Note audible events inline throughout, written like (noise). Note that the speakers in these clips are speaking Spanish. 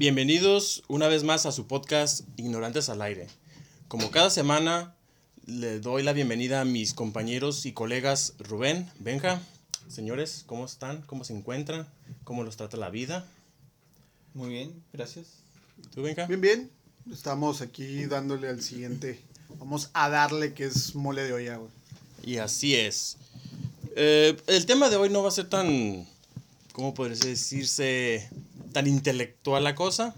Bienvenidos una vez más a su podcast Ignorantes al Aire. Como cada semana, le doy la bienvenida a mis compañeros y colegas Rubén, Benja. Señores, ¿cómo están? ¿Cómo se encuentran? ¿Cómo los trata la vida? Muy bien, gracias. ¿Tú, Benja? Bien, bien. Estamos aquí dándole al siguiente. Vamos a darle que es mole de olla, güey. Y así es. Eh, el tema de hoy no va a ser tan, ¿cómo podría decirse? Tan intelectual la cosa,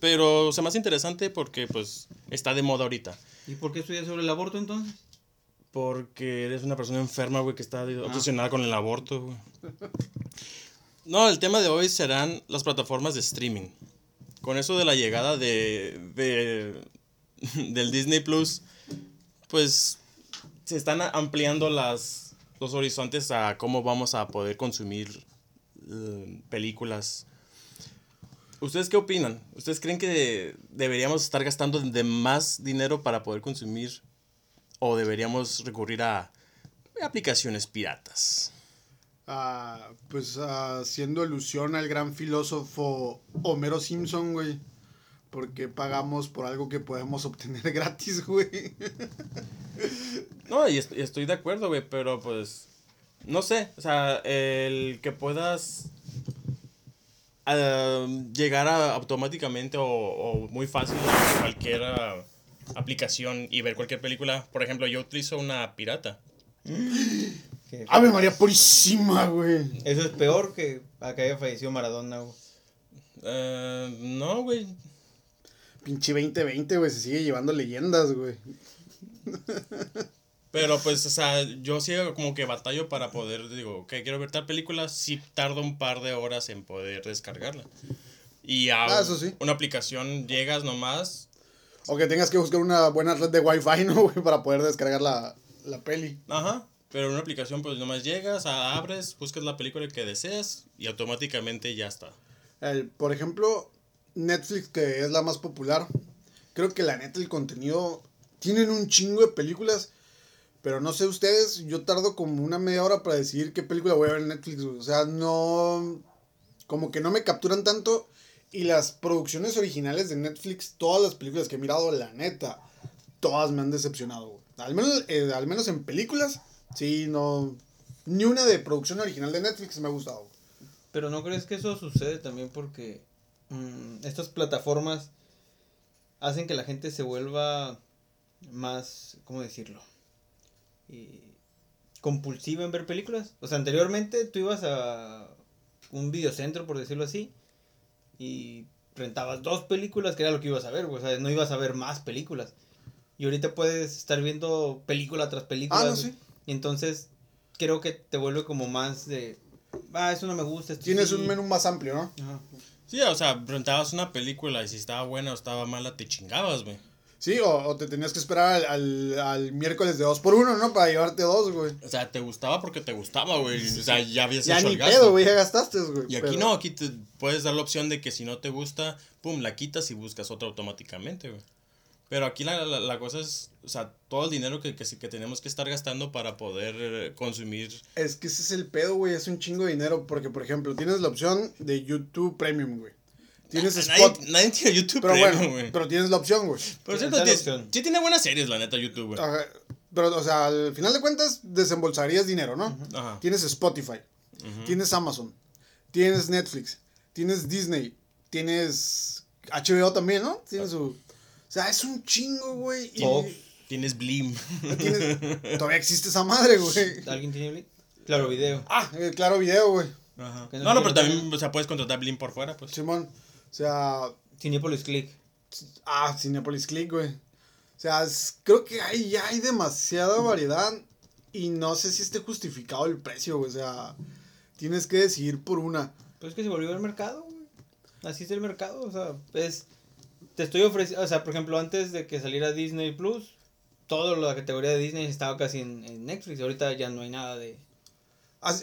pero se me hace interesante porque pues está de moda ahorita. ¿Y por qué estudias sobre el aborto entonces? Porque eres una persona enferma, güey, que está obsesionada con el aborto, güey. (laughs) No, el tema de hoy serán las plataformas de streaming. Con eso de la llegada de, de (laughs) del Disney Plus, pues se están ampliando las, los horizontes a cómo vamos a poder consumir eh, películas. ¿Ustedes qué opinan? ¿Ustedes creen que deberíamos estar gastando de más dinero para poder consumir o deberíamos recurrir a aplicaciones piratas? Ah, pues haciendo alusión al gran filósofo Homero Simpson, güey. Porque pagamos por algo que podemos obtener (laughs) gratis, güey. No, y est- y estoy de acuerdo, güey, pero pues, no sé, o sea, el que puedas ah, llegar a automáticamente o, o muy fácil a cualquier ah, aplicación y ver cualquier película. Por ejemplo, yo utilizo una pirata. Que- Ave María Purísima, güey. Eso es peor que a que haya fallecido Maradona, güey. Eh, no, güey. Pinche 2020, güey. Se sigue llevando leyendas, güey. (laughs) Pero pues, o sea, yo sí como que batallo para poder, digo, que quiero ver tal película, sí tardo un par de horas en poder descargarla. Y a Ah, eso sí. una aplicación llegas nomás, O que tengas que buscar una buena red de Wi-Fi, (laughs) ¿no? Para poder descargar la, la peli. ajá, pero en una aplicación pues nomás llegas, abres, buscas la película que deseas y automáticamente ya está. El, por ejemplo, Netflix, que es la más popular. Creo que la neta, el contenido. Tienen un chingo de películas. Pero no sé ustedes, yo tardo como una media hora para decidir qué película voy a ver en Netflix. O sea, no. Como que no me capturan tanto. Y las producciones originales de Netflix, todas las películas que he mirado, la neta, todas me han decepcionado. Al menos, eh, al menos en películas, sí, no. Ni una de producción original de Netflix me ha gustado. Pero ¿no crees que eso sucede también porque mm, estas plataformas hacen que la gente se vuelva más, ¿cómo decirlo? Y compulsiva en ver películas. O sea, anteriormente tú ibas a un videocentro, por decirlo así, y rentabas dos películas, que era lo que ibas a ver, güey, o sea, no ibas a ver más películas. Y ahorita puedes estar viendo película tras película. Ah, no, sí. Y entonces creo que te vuelve como más de, ah, eso no me gusta. esto Tienes sí". un menú más amplio, ¿no? Ajá. Sí, o sea, rentabas una película y si estaba buena o estaba mala te chingabas, güey. Sí, o, o te tenías que esperar al, al, al miércoles de dos por uno, ¿no? Para llevarte dos, güey. O sea, te gustaba porque te gustaba, güey. O sea, ya habías Ya hecho ni el gasto. pedo, güey, ya gastaste, güey. Y aquí pero- no, aquí te puedes dar la opción de que si no te gusta, pum, la quitas y buscas otra automáticamente, güey. Pero aquí la, la, la cosa es, o sea, todo el dinero que, que, que tenemos que estar gastando para poder eh, consumir. Es que ese es el pedo, güey, es un chingo de dinero. Porque, por ejemplo, tienes la opción de YouTube Premium, güey. Tienes (laughs) Nadie, Spot. nadie tiene YouTube Pero Premium, bueno, güey. pero tienes la opción, güey. Por Sí, cierto, tiene- opción. sí tiene buenas series, la neta, YouTube, güey. Ajá, Pero, o sea, al final de cuentas, desembolsarías dinero, ¿no? Ajá. Tienes Spotify, tienes Amazon, tienes Netflix, tienes Disney, tienes HBO también, ¿no? Tienes su... O sea, es un chingo, güey. y. Tienes Blim. tienes- Todavía existe esa madre, güey. ¿Alguien tiene Blink? Claro, video. Ah, eh, claro video, güey. Ajá. No No, pero tiene también, o sea, puedes contratar Blim por fuera, pues. Simón. O sea, Cinepolis Click. ah, Cinepolis Click, güey. O sea, es- creo que hay, ya hay demasiada variedad y no sé si esté justificado el precio, güey. O sea, tienes que decidir por una. Pues es que se volvió el mercado, güey. Así es el mercado, o sea, es... Te estoy ofreciendo, o sea, por ejemplo, antes de que saliera Disney Plus, toda la categoría de Disney estaba casi en, en Netflix. Ahorita ya no hay nada de...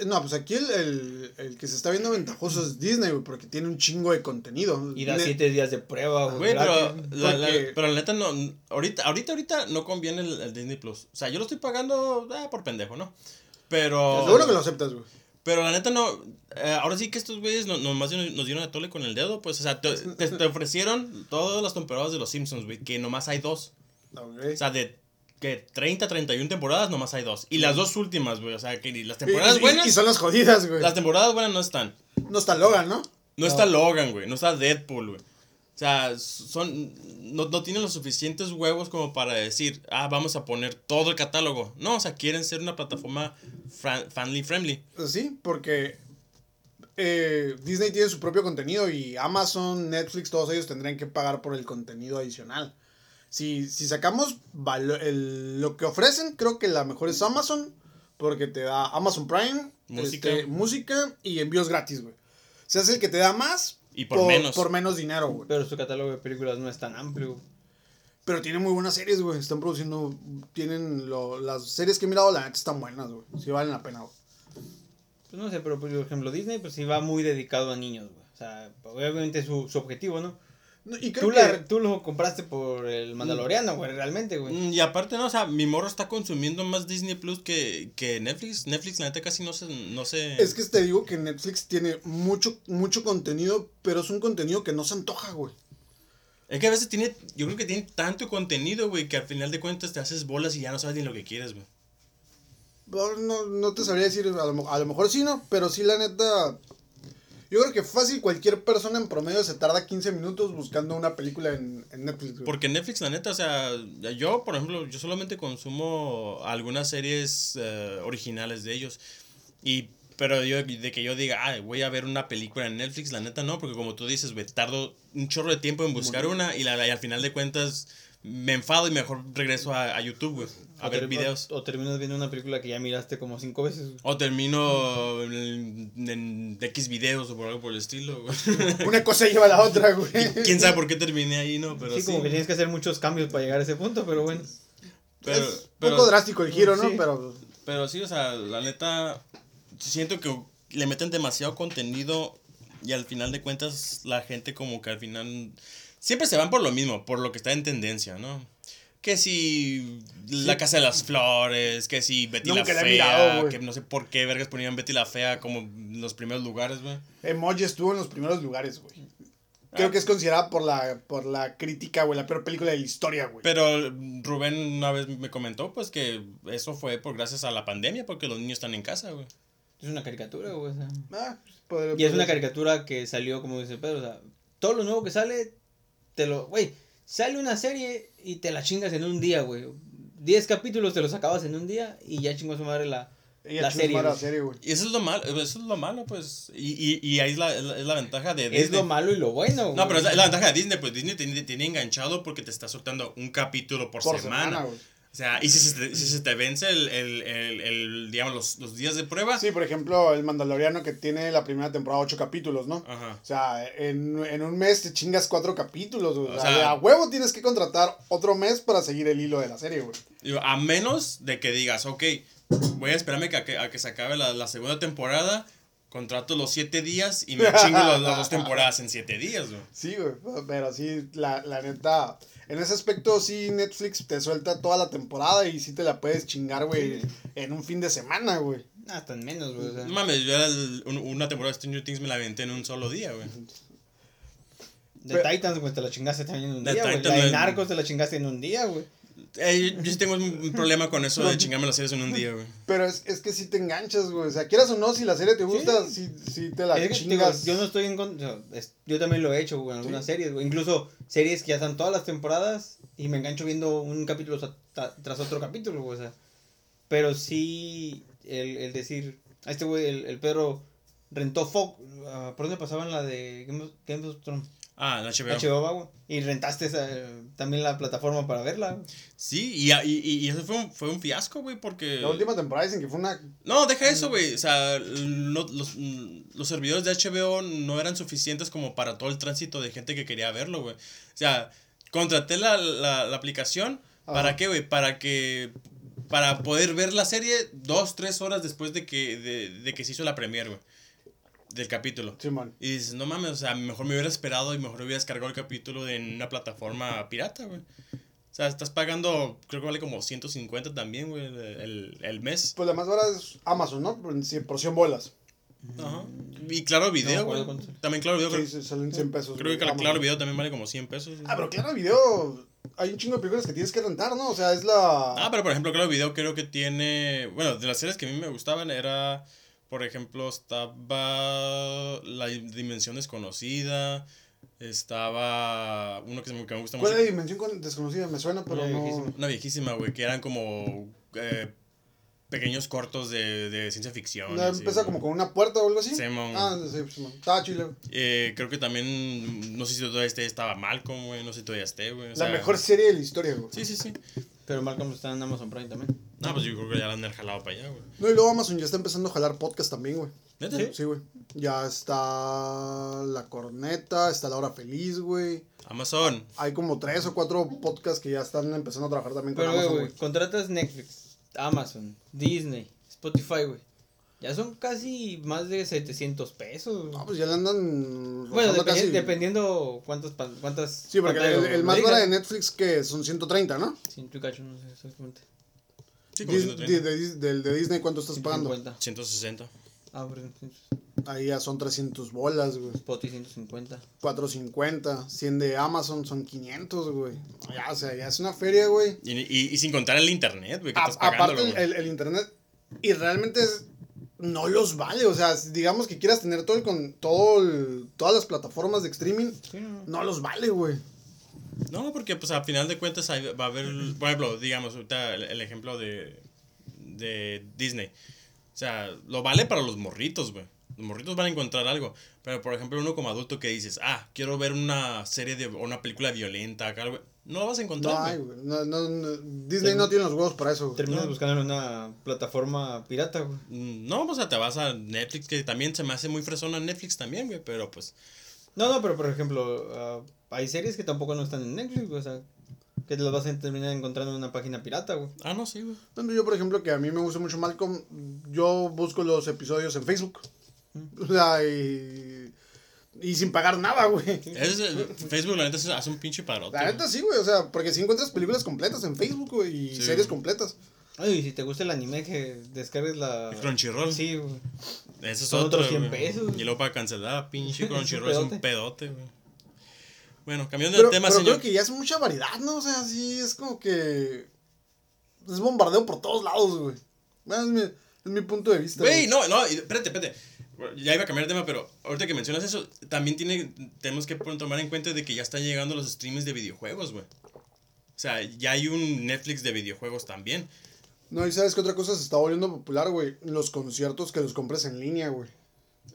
No, pues aquí el, el, el que se está viendo ventajoso es Disney, güey, porque tiene un chingo de contenido. Y da siete días de prueba, güey. Güey, pero la, la- porque- pero la neta no, ahorita, ahorita, ahorita no conviene el, el Disney Plus. O sea, yo lo estoy pagando ah, por pendejo, ¿no? Pero... Seguro que lo aceptas, güey. Pero la neta no. eh, ahora sí que estos güeyes no, nomás nos nos dieron a tole con el dedo, pues. O sea, te, te- te ofrecieron todas las temporadas de los Simpsons, güey, que nomás hay dos. Ok. O sea, de que 30, 31 temporadas nomás hay dos. Y las dos últimas, güey. O sea, que ni las temporadas y, buenas. y son las jodidas, güey. Las temporadas buenas no están. No está Logan, ¿no? No, está Logan, güey. No está Deadpool, güey. O sea, son. No, no tienen los suficientes huevos como para decir, ah, vamos a poner todo el catálogo. No, o sea, quieren ser una plataforma family friendly. Pues sí, porque eh, Disney tiene su propio contenido y Amazon, Netflix, todos ellos tendrían que pagar por el contenido adicional. Si, si sacamos valo- el- lo que ofrecen, creo que la mejor es Amazon, porque te da Amazon Prime, Música. este, música y envíos gratis, güey. O sea, es el que te da más Y por menos. por menos dinero, güey. Pero su catálogo de películas no es tan amplio. güey. Pero tiene muy buenas series, güey. Están produciendo, tienen lo- las series que he mirado, la neta están buenas, güey. Sí valen la pena, güey. Pues no sé, pero por ejemplo Disney pues sí va muy dedicado a niños, güey. O sea, obviamente su, su objetivo, ¿no? No, Y creo Tú, que... la- tú lo compraste por el Mandaloriano, güey, realmente, güey. Mm, Y aparte, no, o sea, mi morro está consumiendo más Disney Plus que, que Netflix. Netflix, la neta, casi no se. No se... Es que te digo que Netflix tiene mucho, mucho contenido, pero es un contenido que no se antoja, güey. Es que a veces tiene. Yo creo que tiene tanto contenido, güey, que al final de cuentas te haces bolas y ya no sabes ni lo que quieres, güey. No, no, no te sabría decir, a lo, mo- a lo mejor sí, ¿no? Pero sí, la neta... Yo creo que fácil cualquier persona en promedio se tarda 15 minutos buscando una película en, en Netflix, güey. Porque Netflix, la neta, o sea, yo, por ejemplo, yo solamente consumo algunas series eh, originales de ellos. Y, pero yo, de que yo diga, ah, voy a ver una película en Netflix, la neta no, porque como tú dices, güey, tardo un chorro de tiempo en buscar una y, la, y al final de cuentas me enfado y mejor regreso a, a YouTube, güey, a O ver videos. O, o terminas viendo una película que ya miraste como cinco veces. güey. O termino en, en X videos o por algo por el estilo, güey. (laughs) Una cosa lleva a la otra, güey. Quién sabe por qué terminé ahí, ¿no? Pero sí, sí. como que tienes que hacer muchos cambios para llegar a ese punto, pero bueno. Pero, es un pero- poco drástico el giro, ¿no? Sí. Pero... Pero sí, o sea, la neta, siento que le meten demasiado contenido y al final de cuentas la gente como que al final siempre se van por lo mismo, por lo que está en tendencia, ¿no? Que si la casa de las flores, que si Betty Nunca la la he fea, mirado, que no sé por qué vergas ponían Betty la fea como en los primeros lugares, güey. Emoji estuvo en los primeros lugares, güey. Creo Ah. que es considerada por la, por la crítica, güey, la peor película de la historia, güey. Pero Rubén una vez me comentó pues que eso fue por gracias a la pandemia porque los niños están en casa, güey. Es una caricatura, güey. o sea. Ah, pues, Y es una caricatura que salió, como dice Pedro, o sea, todo lo nuevo que sale, te lo... Güey, sale una serie y te la chingas en un día, güey. Diez capítulos te los acabas en un día y ya chingó su madre la, la serie. madre la güey. serie, güey. Y eso es lo malo, eso es lo malo pues. Y, y, y ahí es la, es la, es ventaja de Es Disney. lo malo y lo bueno, güey. No, pero es la, es la ventaja de Disney, pues Disney te tiene, tiene enganchado porque te está soltando un capítulo por, Por semana. semana, güey. O sea, y si se te, si se te vence el, el, el, el, digamos, los, los días de prueba. Sí, por ejemplo, el Mandaloriano que tiene la primera temporada ocho capítulos, ¿no? Ajá. O sea, en, en un mes te chingas cuatro capítulos, güey. O, O sea, sea- a huevo tienes que contratar otro mes para seguir el hilo de la serie, güey. Digo, a menos de que digas, ok, voy a esperarme que, a, que, a que se acabe la, la segunda temporada, contrato los siete días y me chingo las, las dos temporadas en siete días, güey. (laughs) Sí, güey. Pero sí, la, la neta. En ese aspecto, sí, Netflix te suelta toda la temporada y sí te la puedes chingar, güey, en un fin de semana, güey. Hasta en menos, güey. o sea. No mames, yo el- una temporada de Stranger Things me la aventé en un solo día, güey. De Pero- Titans, güey, te la chingaste también en un día, güey. De Narcos te la chingaste en un día, güey. Eh, yo sí tengo un (laughs) problema con eso de chingarme las series en un día, güey. Pero es, es que sí te enganchas, güey. O sea, quieras o no, si la serie te gusta, sí, sí, te la Es que, digo, chingas. yo no estoy en contra. yo también lo he hecho, güey, en algunas series, güey. Incluso series que ya están todas las temporadas y me engancho viendo un capítulo tras otro capítulo, güey. O sea, pero sí, el, el decir, a este güey, el, el Pedro rentó Fox. ah, ¿Por dónde pasaban la de Game of, Game of Thrones? Ah, la HBO. HBO, va, güey. Y rentaste esa, también la plataforma para verla. güey. Sí, y, y, y eso fue un, fue un fiasco, güey, porque... La última temporada dicen que fue una. No, deja eso, güey. O sea, no- los, los servidores de HBO no eran suficientes como para todo el tránsito de gente que quería verlo, güey. O sea, contraté la, la, la aplicación. ¿Para qué, güey? Para que... Para poder ver la serie dos, tres horas después de que, de, de que se hizo la premier, güey. Del capítulo. Simón. Y dices, no mames, o sea, mejor me hubiera esperado y mejor hubiera descargado el capítulo en una plataforma pirata, güey. O sea, estás pagando, creo que vale como 150 también, güey, el, el mes. Pues la más barata es Amazon, ¿no? Por, en porción bolas. Ajá. Y claro video, güey. también claro video. Sí, creo, salen 100 pesos. creo que claro, video también vale como 100 pesos. güey. Ah, pero claro, video. Hay un chingo de películas que tienes que rentar, ¿no? O sea, es la. Ah, pero por ejemplo, Claro Video creo que tiene. Bueno, de las series que a mí me gustaban era. Por ejemplo, estaba. La Dimensión Desconocida. Estaba. Uno que, se me, que me gusta mucho. ¿Cuál es la dimensión con- desconocida? Me suena, pero Una no. viejísima. Una viejísima, güey, que eran como. eh, pequeños cortos de, de ciencia ficción. Así, empieza güey. como con una puerta o algo así. Simón. Ah, sí, Simón. Estaba chile. Eh, creo que también. No sé si todavía esté, estaba Malcolm, güey. No sé si todavía esté, güey. o La sea, mejor serie de la historia, güey. Sí, sí, sí. Pero Malcolm está en Amazon Prime también. No, pues yo creo que ya la han jalado para allá, güey. No, y luego Amazon ya está empezando a jalar podcast también, güey. ¿Neta? Sí, güey. Ya está La Corneta, está La Hora Feliz, güey. Amazon. Hay como tres o cuatro podcasts que ya están empezando a trabajar también con Pero, güey, Amazon, güey, güey. contratas Netflix, Amazon, Disney, Spotify, güey. Ya son casi más de 700 pesos. No, pues ya le andan. bueno, dependi- casi- dependiendo cuántas, cuántas. Sí, porque el, el más barato de Netflix que son 130, ¿no? Ciento y cacho, no sé exactamente. Sí, como Dis- 130. de, de- del de Disney, ¿cuánto estás pagando? 150. 160. Ah, perdón. Ahí ya son 300 bolas, güey. Spotify 150. 450. 100 de Amazon son 500, güey. Ya, o sea, ya es una feria, güey. Y, y, y sin contar el internet, güey, que A- estás pagándolo, aparte, el, güey. el, el internet. Y realmente es- no los vale. O sea, si digamos que quieras tener todo el, con todo el- todas las plataformas de streaming, Sí, no, no. no los vale, güey. No, porque pues a final de cuentas ahí va a haber, por ejemplo, digamos, ahorita el, el ejemplo de, de Disney. O sea, lo vale para los morritos, güey. Los morritos van a encontrar algo. Pero, por ejemplo, uno como adulto que dices, ah, quiero ver una serie de, o una película violenta, acá, güey. No lo vas a No encontrar, hay, güey. No, no, no. Disney no tiene los huevos para eso, güey. Terminas No. buscando en una plataforma pirata, güey. Mm, No, o sea, te vas a Netflix, que también se me hace muy fresona Netflix también, güey. Pero pues, No, no, pero por ejemplo, ah, hay series que tampoco no están en Netflix, güey. O sea, que te las vas a terminar encontrando en una página pirata, güey. ah, no, sí, güey. Yo, por ejemplo, que a mí me gusta mucho Malcolm, yo busco los episodios en Facebook. O sea, y, y sin pagar nada, güey. Es, Facebook, la neta, hace un pinche parote. La neta sí, güey. O sea, porque si encuentras películas completas en Facebook, güey, y Sí, series güey. completas. Ay, y si te gusta el anime, que descargues la. El Crunchyroll. Sí, güey. Eso es Son otro, otros 100 güey. pesos. Y luego para cancelar, pinche (laughs) Crunchyroll es un pedote. güey. Bueno, cambiando Pero, de tema, pero señor. creo que ya es mucha variedad, ¿no? O sea, sí, es como que. Es bombardeo por todos lados, güey. Es, mi, es mi punto de vista. Güey, no, no, espérate, espérate. Ya iba a cambiar de tema, pero ahorita que mencionas eso, también tiene, tenemos que tomar en cuenta de que ya están llegando los streams de videojuegos, güey. O sea, ya hay un Netflix de videojuegos también. No, y sabes que otra cosa se está volviendo popular, güey. Los conciertos que los compres en línea, güey.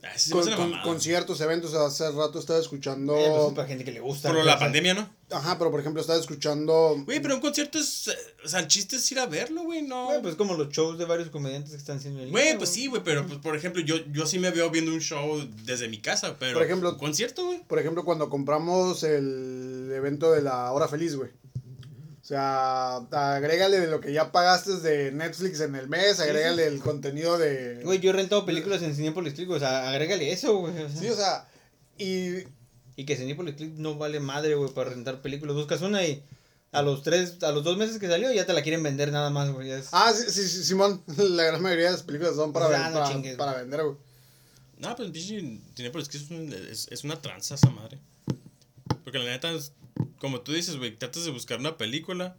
Ah, sí Con, con- conciertos, eventos. Hace rato estaba escuchando. Eh, pues es para gente que le gusta. Por güey, la pandemia, ¿no? Ajá, pero por ejemplo, estaba escuchando. Güey, pero un concierto es. eh, O sea, el chiste es ir a verlo, güey, no. Güey, pues como los shows de varios comediantes que están haciendo en Güey, pues sí, güey, pero pues, por ejemplo, yo, yo sí me veo viendo un show desde mi casa, pero. Por ejemplo- un concierto, güey. Por ejemplo, cuando compramos el evento de la hora feliz, güey. O sea, agrégale de lo que ya pagaste de Netflix en el mes, agrégale el contenido de... Güey, yo he rentado películas en Cinepolis Click, o sea, agrégale eso, güey. o sea. Sí, o sea, y... Y que Cinepolis Click no vale madre, güey, para rentar películas. Buscas una y a los tres, a los dos meses que salió ya te la quieren vender nada más, güey. es- Ah, sí, sí, sí, Simón, (laughs) la gran mayoría de las películas son para, O sea, ven- no para, chingues, para vender, güey. No, pues pinche es que es, un- es, es una tranza esa madre. Porque la neta, es- como tú dices, güey, tratas de buscar una película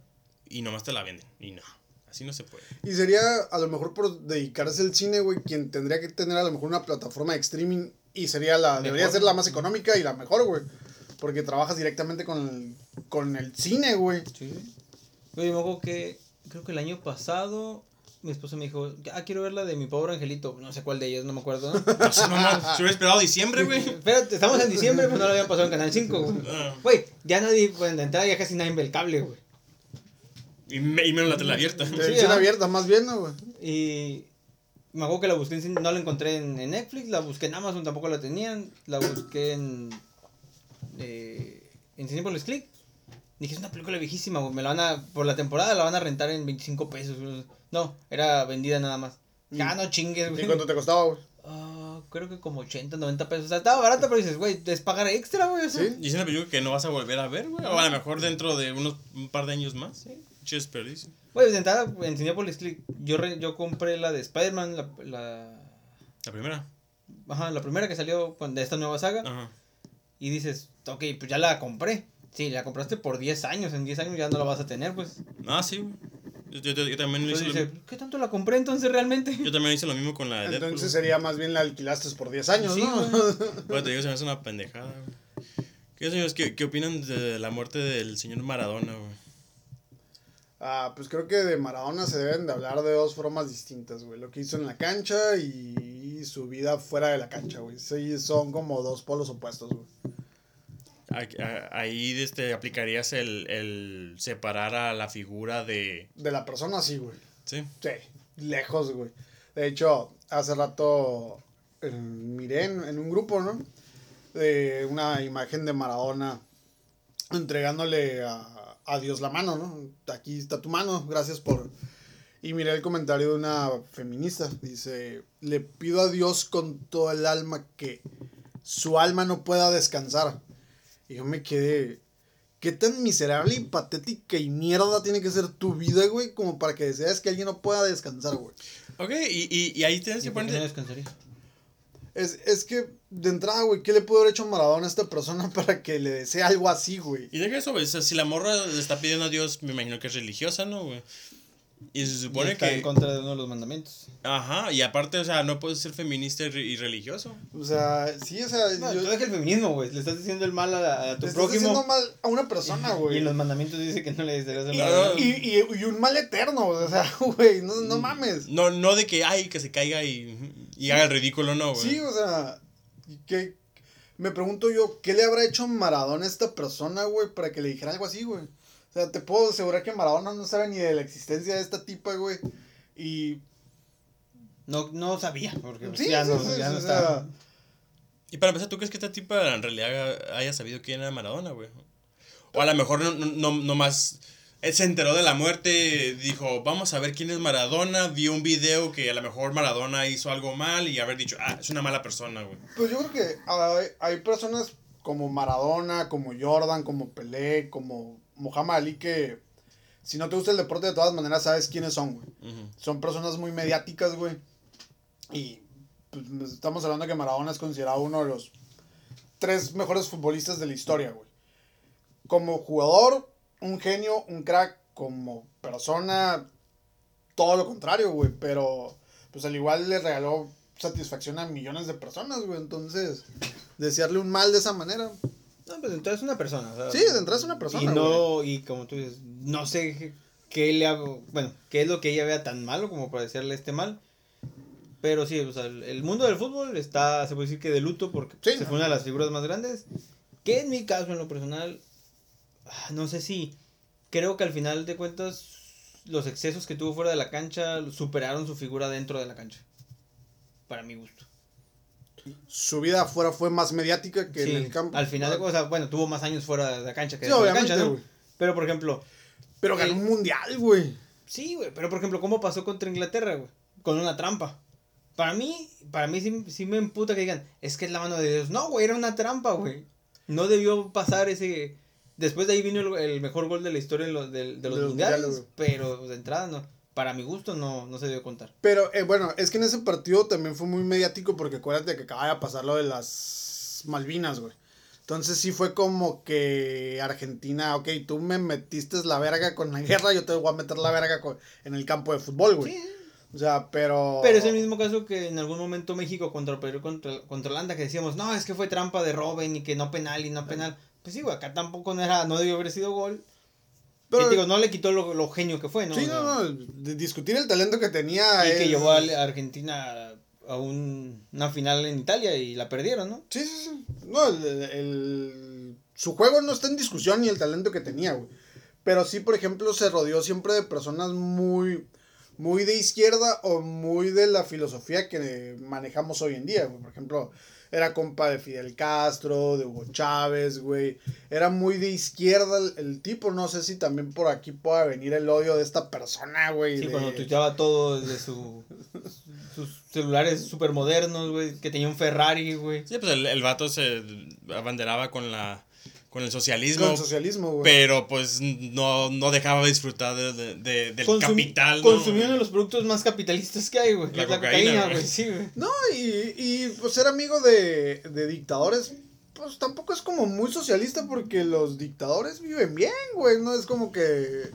y nomás te la venden. Y no, así no se puede. Y sería a lo mejor por dedicarse al cine, güey, quien tendría que tener a lo mejor una plataforma de streaming y sería la, debería ser la más económica y la mejor, güey. Porque trabajas directamente con el, con el cine, güey. Sí. Güey, yo me acuerdo que creo que el año pasado mi esposa me dijo, ah, quiero ver la de mi pobre angelito. No sé cuál de ellas, no me acuerdo, ¿no? (laughs) No sé, mamá, si hubiera esperado diciembre, güey. Espérate, estamos en diciembre, pues no lo habían pasado en Canal 5, güey. Ah, Güey, ya nadie, pues de entrada ya casi nadie ve el cable, güey. y, me- y menos la tele abierta. Televisión ah. abierta, más bien, ¿no, güey? Y me acuerdo que la busqué en no la encontré en, en Netflix, la busqué en Amazon, tampoco la tenían, la busqué en eh, en Cinepolis Click. Dije, es una película viejísima, güey, me la van a, por la temporada la van a rentar en 25 pesos. güey. No, era vendida nada más. Ya no chingues, ¿Y güey. cuánto te costaba, güey? Ah, creo que como 80, 90 pesos. O sea, estaba barata, pero dices, güey, es pagar extra, güey. Sí. Y es una película que no vas a volver a ver, güey. O a lo mejor dentro de unos un par de años más. Sí. Che desperdicio. Güey, de entrada, en Cinepolis Click, yo, re- yo compré la de Spider-Man, la, la... La primera. Ajá, la primera que salió con- de esta nueva saga. Ajá. Y dices, ok, pues ya la compré. Sí, la compraste por 10 años. En 10 años ya no la vas a tener, pues. Ah, sí, güey. Yo, yo- también hice lo, dice, ¿qué tanto la compré entonces realmente? yo también hice lo mismo con la de Deadpool. Entonces sería más bien la alquilaste por 10 años, Sí, ¿no? (laughs) Pero te digo, se me hace una pendejada, güey. ¿Qué, señores, qué, qué opinan de la muerte del señor Maradona, güey? Ah, pues creo que de Maradona se deben de hablar de dos formas distintas, güey. Lo que hizo en la cancha y su vida fuera de la cancha, güey. Sí, son como dos polos opuestos, güey. Ahí este, aplicarías el, el separar a la figura de... De la persona, sí, güey. Sí. Sí, lejos, güey. De hecho, hace rato eh, miré en, en un grupo, ¿no? De una imagen de Maradona entregándole a, a Dios la mano, ¿no? Aquí está tu mano, gracias por... Y miré el comentario de una feminista. Dice, le pido a Dios con todo el alma que su alma no pueda descansar. Y yo me quedé... ¿Qué tan miserable y patética y mierda tiene que ser tu vida, güey? Como para que desees que alguien no pueda descansar, güey. Ok, y, y, y ahí tienes ¿Y que por qué no poner... descansaría? Es, es que, de entrada, güey, ¿qué le pudo haber hecho Maradona a esta persona (laughs) para que le desee algo así, güey? Y deja eso, güey. o sea, si la morra le está pidiendo a Dios, me imagino que es religiosa, ¿no, güey? Y se Y supone está que... en contra de uno de los mandamientos. Ajá, y aparte, o sea, no puedes ser feminista y, re- y religioso. O sea, sí, o sea, No, yo- tú deja el feminismo, güey. Le estás diciendo el mal a, a tu le estás haciendo prójimo. mal a una persona, Y güey. en los mandamientos dice que no le desearías el Y, mal. Y, y- y un mal eterno, o sea, (laughs) güey, no, no mames. No, no de que, ay, que se caiga y, y haga el ridículo, no, güey. Sí, o sea, que me pregunto yo, ¿qué le habrá hecho Maradona a esta persona, güey, para que le dijera algo así, güey? O sea, te puedo asegurar que Maradona no sabe ni de la existencia de esta tipa, güey. Y No, no sabía, porque pues, sí, ya sí, no, sí, ya sí, no sea, Y para empezar, ¿tú crees que esta tipa en realidad haya sabido quién era Maradona, güey? O a lo mejor no, no, no más él se enteró de la muerte, dijo, vamos a ver quién es Maradona, vio un video que a lo mejor Maradona hizo algo mal y haber dicho, ah, es una mala persona, güey. Pues yo creo que hay, hay personas como Maradona, como Jordan, como Pelé, como Muhammad Ali que si no te gusta el deporte de todas maneras sabes quiénes son, güey. Son personas muy mediáticas, güey. Y pues, estamos hablando que Maradona es considerado uno de los tres mejores futbolistas de la historia, güey. Como jugador, un genio, un crack. Como persona, todo lo contrario, güey. Pero, pues al igual le regaló satisfacción a millones de personas, güey. Entonces, desearle un mal de esa manera. No, pues entonces es una persona. Sí, de entrada es una persona, Y no, y como tú dices, no sé qué- le hago, bueno, qué es lo que ella vea tan malo como para decirle este mal. Pero sí, o sea, el, mundo del fútbol está, se puede decir que de luto porque Sí, se no. fue una de las figuras más grandes. Que en mi caso, en lo personal, ah, no sé si, creo que al final de cuentas, los excesos que tuvo fuera de la cancha superaron su figura dentro de la cancha. Para mi gusto. Su vida afuera fue más mediática que Sí, en el campo. Al final de cosas, bueno, tuvo más años fuera de la cancha que Sí, de la cancha, ¿no? Pero por ejemplo, Pero ganó el- un mundial, güey. Sí, güey, pero por ejemplo, ¿cómo pasó contra Inglaterra, güey? Con una trampa. Para mí, para mí sí, sí me emputa que digan, es que es la mano de Dios. No, güey, era una trampa, güey. No debió pasar ese... Después de ahí vino el, el mejor gol de la historia de los, de, de los mundiales, mundiales, pero de entrada no. Para mi gusto no, no se debió contar. Pero eh, bueno, es que en ese partido también fue muy mediático porque acuérdate que acaba de pasar lo de las Malvinas, güey. Entonces sí fue como que Argentina, ok, tú me metiste la verga con la guerra, yo te voy a meter la verga con- en el campo de fútbol, güey. Sí, O sea, pero... pero es el mismo caso que en algún momento México contra Perú, contra, contra Holanda, que decíamos, no, es que fue trampa de Robin y que no penal y no penal. Pues sí, güey, acá tampoco no era, no debió haber sido gol. Pero- digo, no le quitó lo, lo genio que fue, ¿no? Sí, no, no, de discutir el talento que tenía. Y que llevó a a Argentina a un- una final en Italia y la perdieron, ¿no? Sí, sí, sí. No, el, el- su juego no está en discusión ni el talento que tenía, güey. Pero sí, por ejemplo, se rodeó siempre de personas muy, muy de izquierda o muy de la filosofía que manejamos hoy en día, güey. Por ejemplo, era compa de Fidel Castro, de Hugo Chávez, güey. Era muy de izquierda el, el tipo. No sé si también por aquí pueda venir el odio de esta persona, güey. Sí, de- cuando tuiteaba todo desde su, sus celulares super modernos, güey, que tenía un Ferrari, güey. Sí, pues el, el vato se abanderaba con la, con el socialismo. Con el socialismo, güey. Pero pues no, no dejaba de disfrutar de, de- de- del Consumi- capital. ¿no? De los productos más capitalistas que hay, güey. que La la cocaína, güey. Sí, güey. No, y, y pues ser amigo de, de dictadores, pues tampoco es como muy socialista porque los dictadores viven bien, güey. No es como que,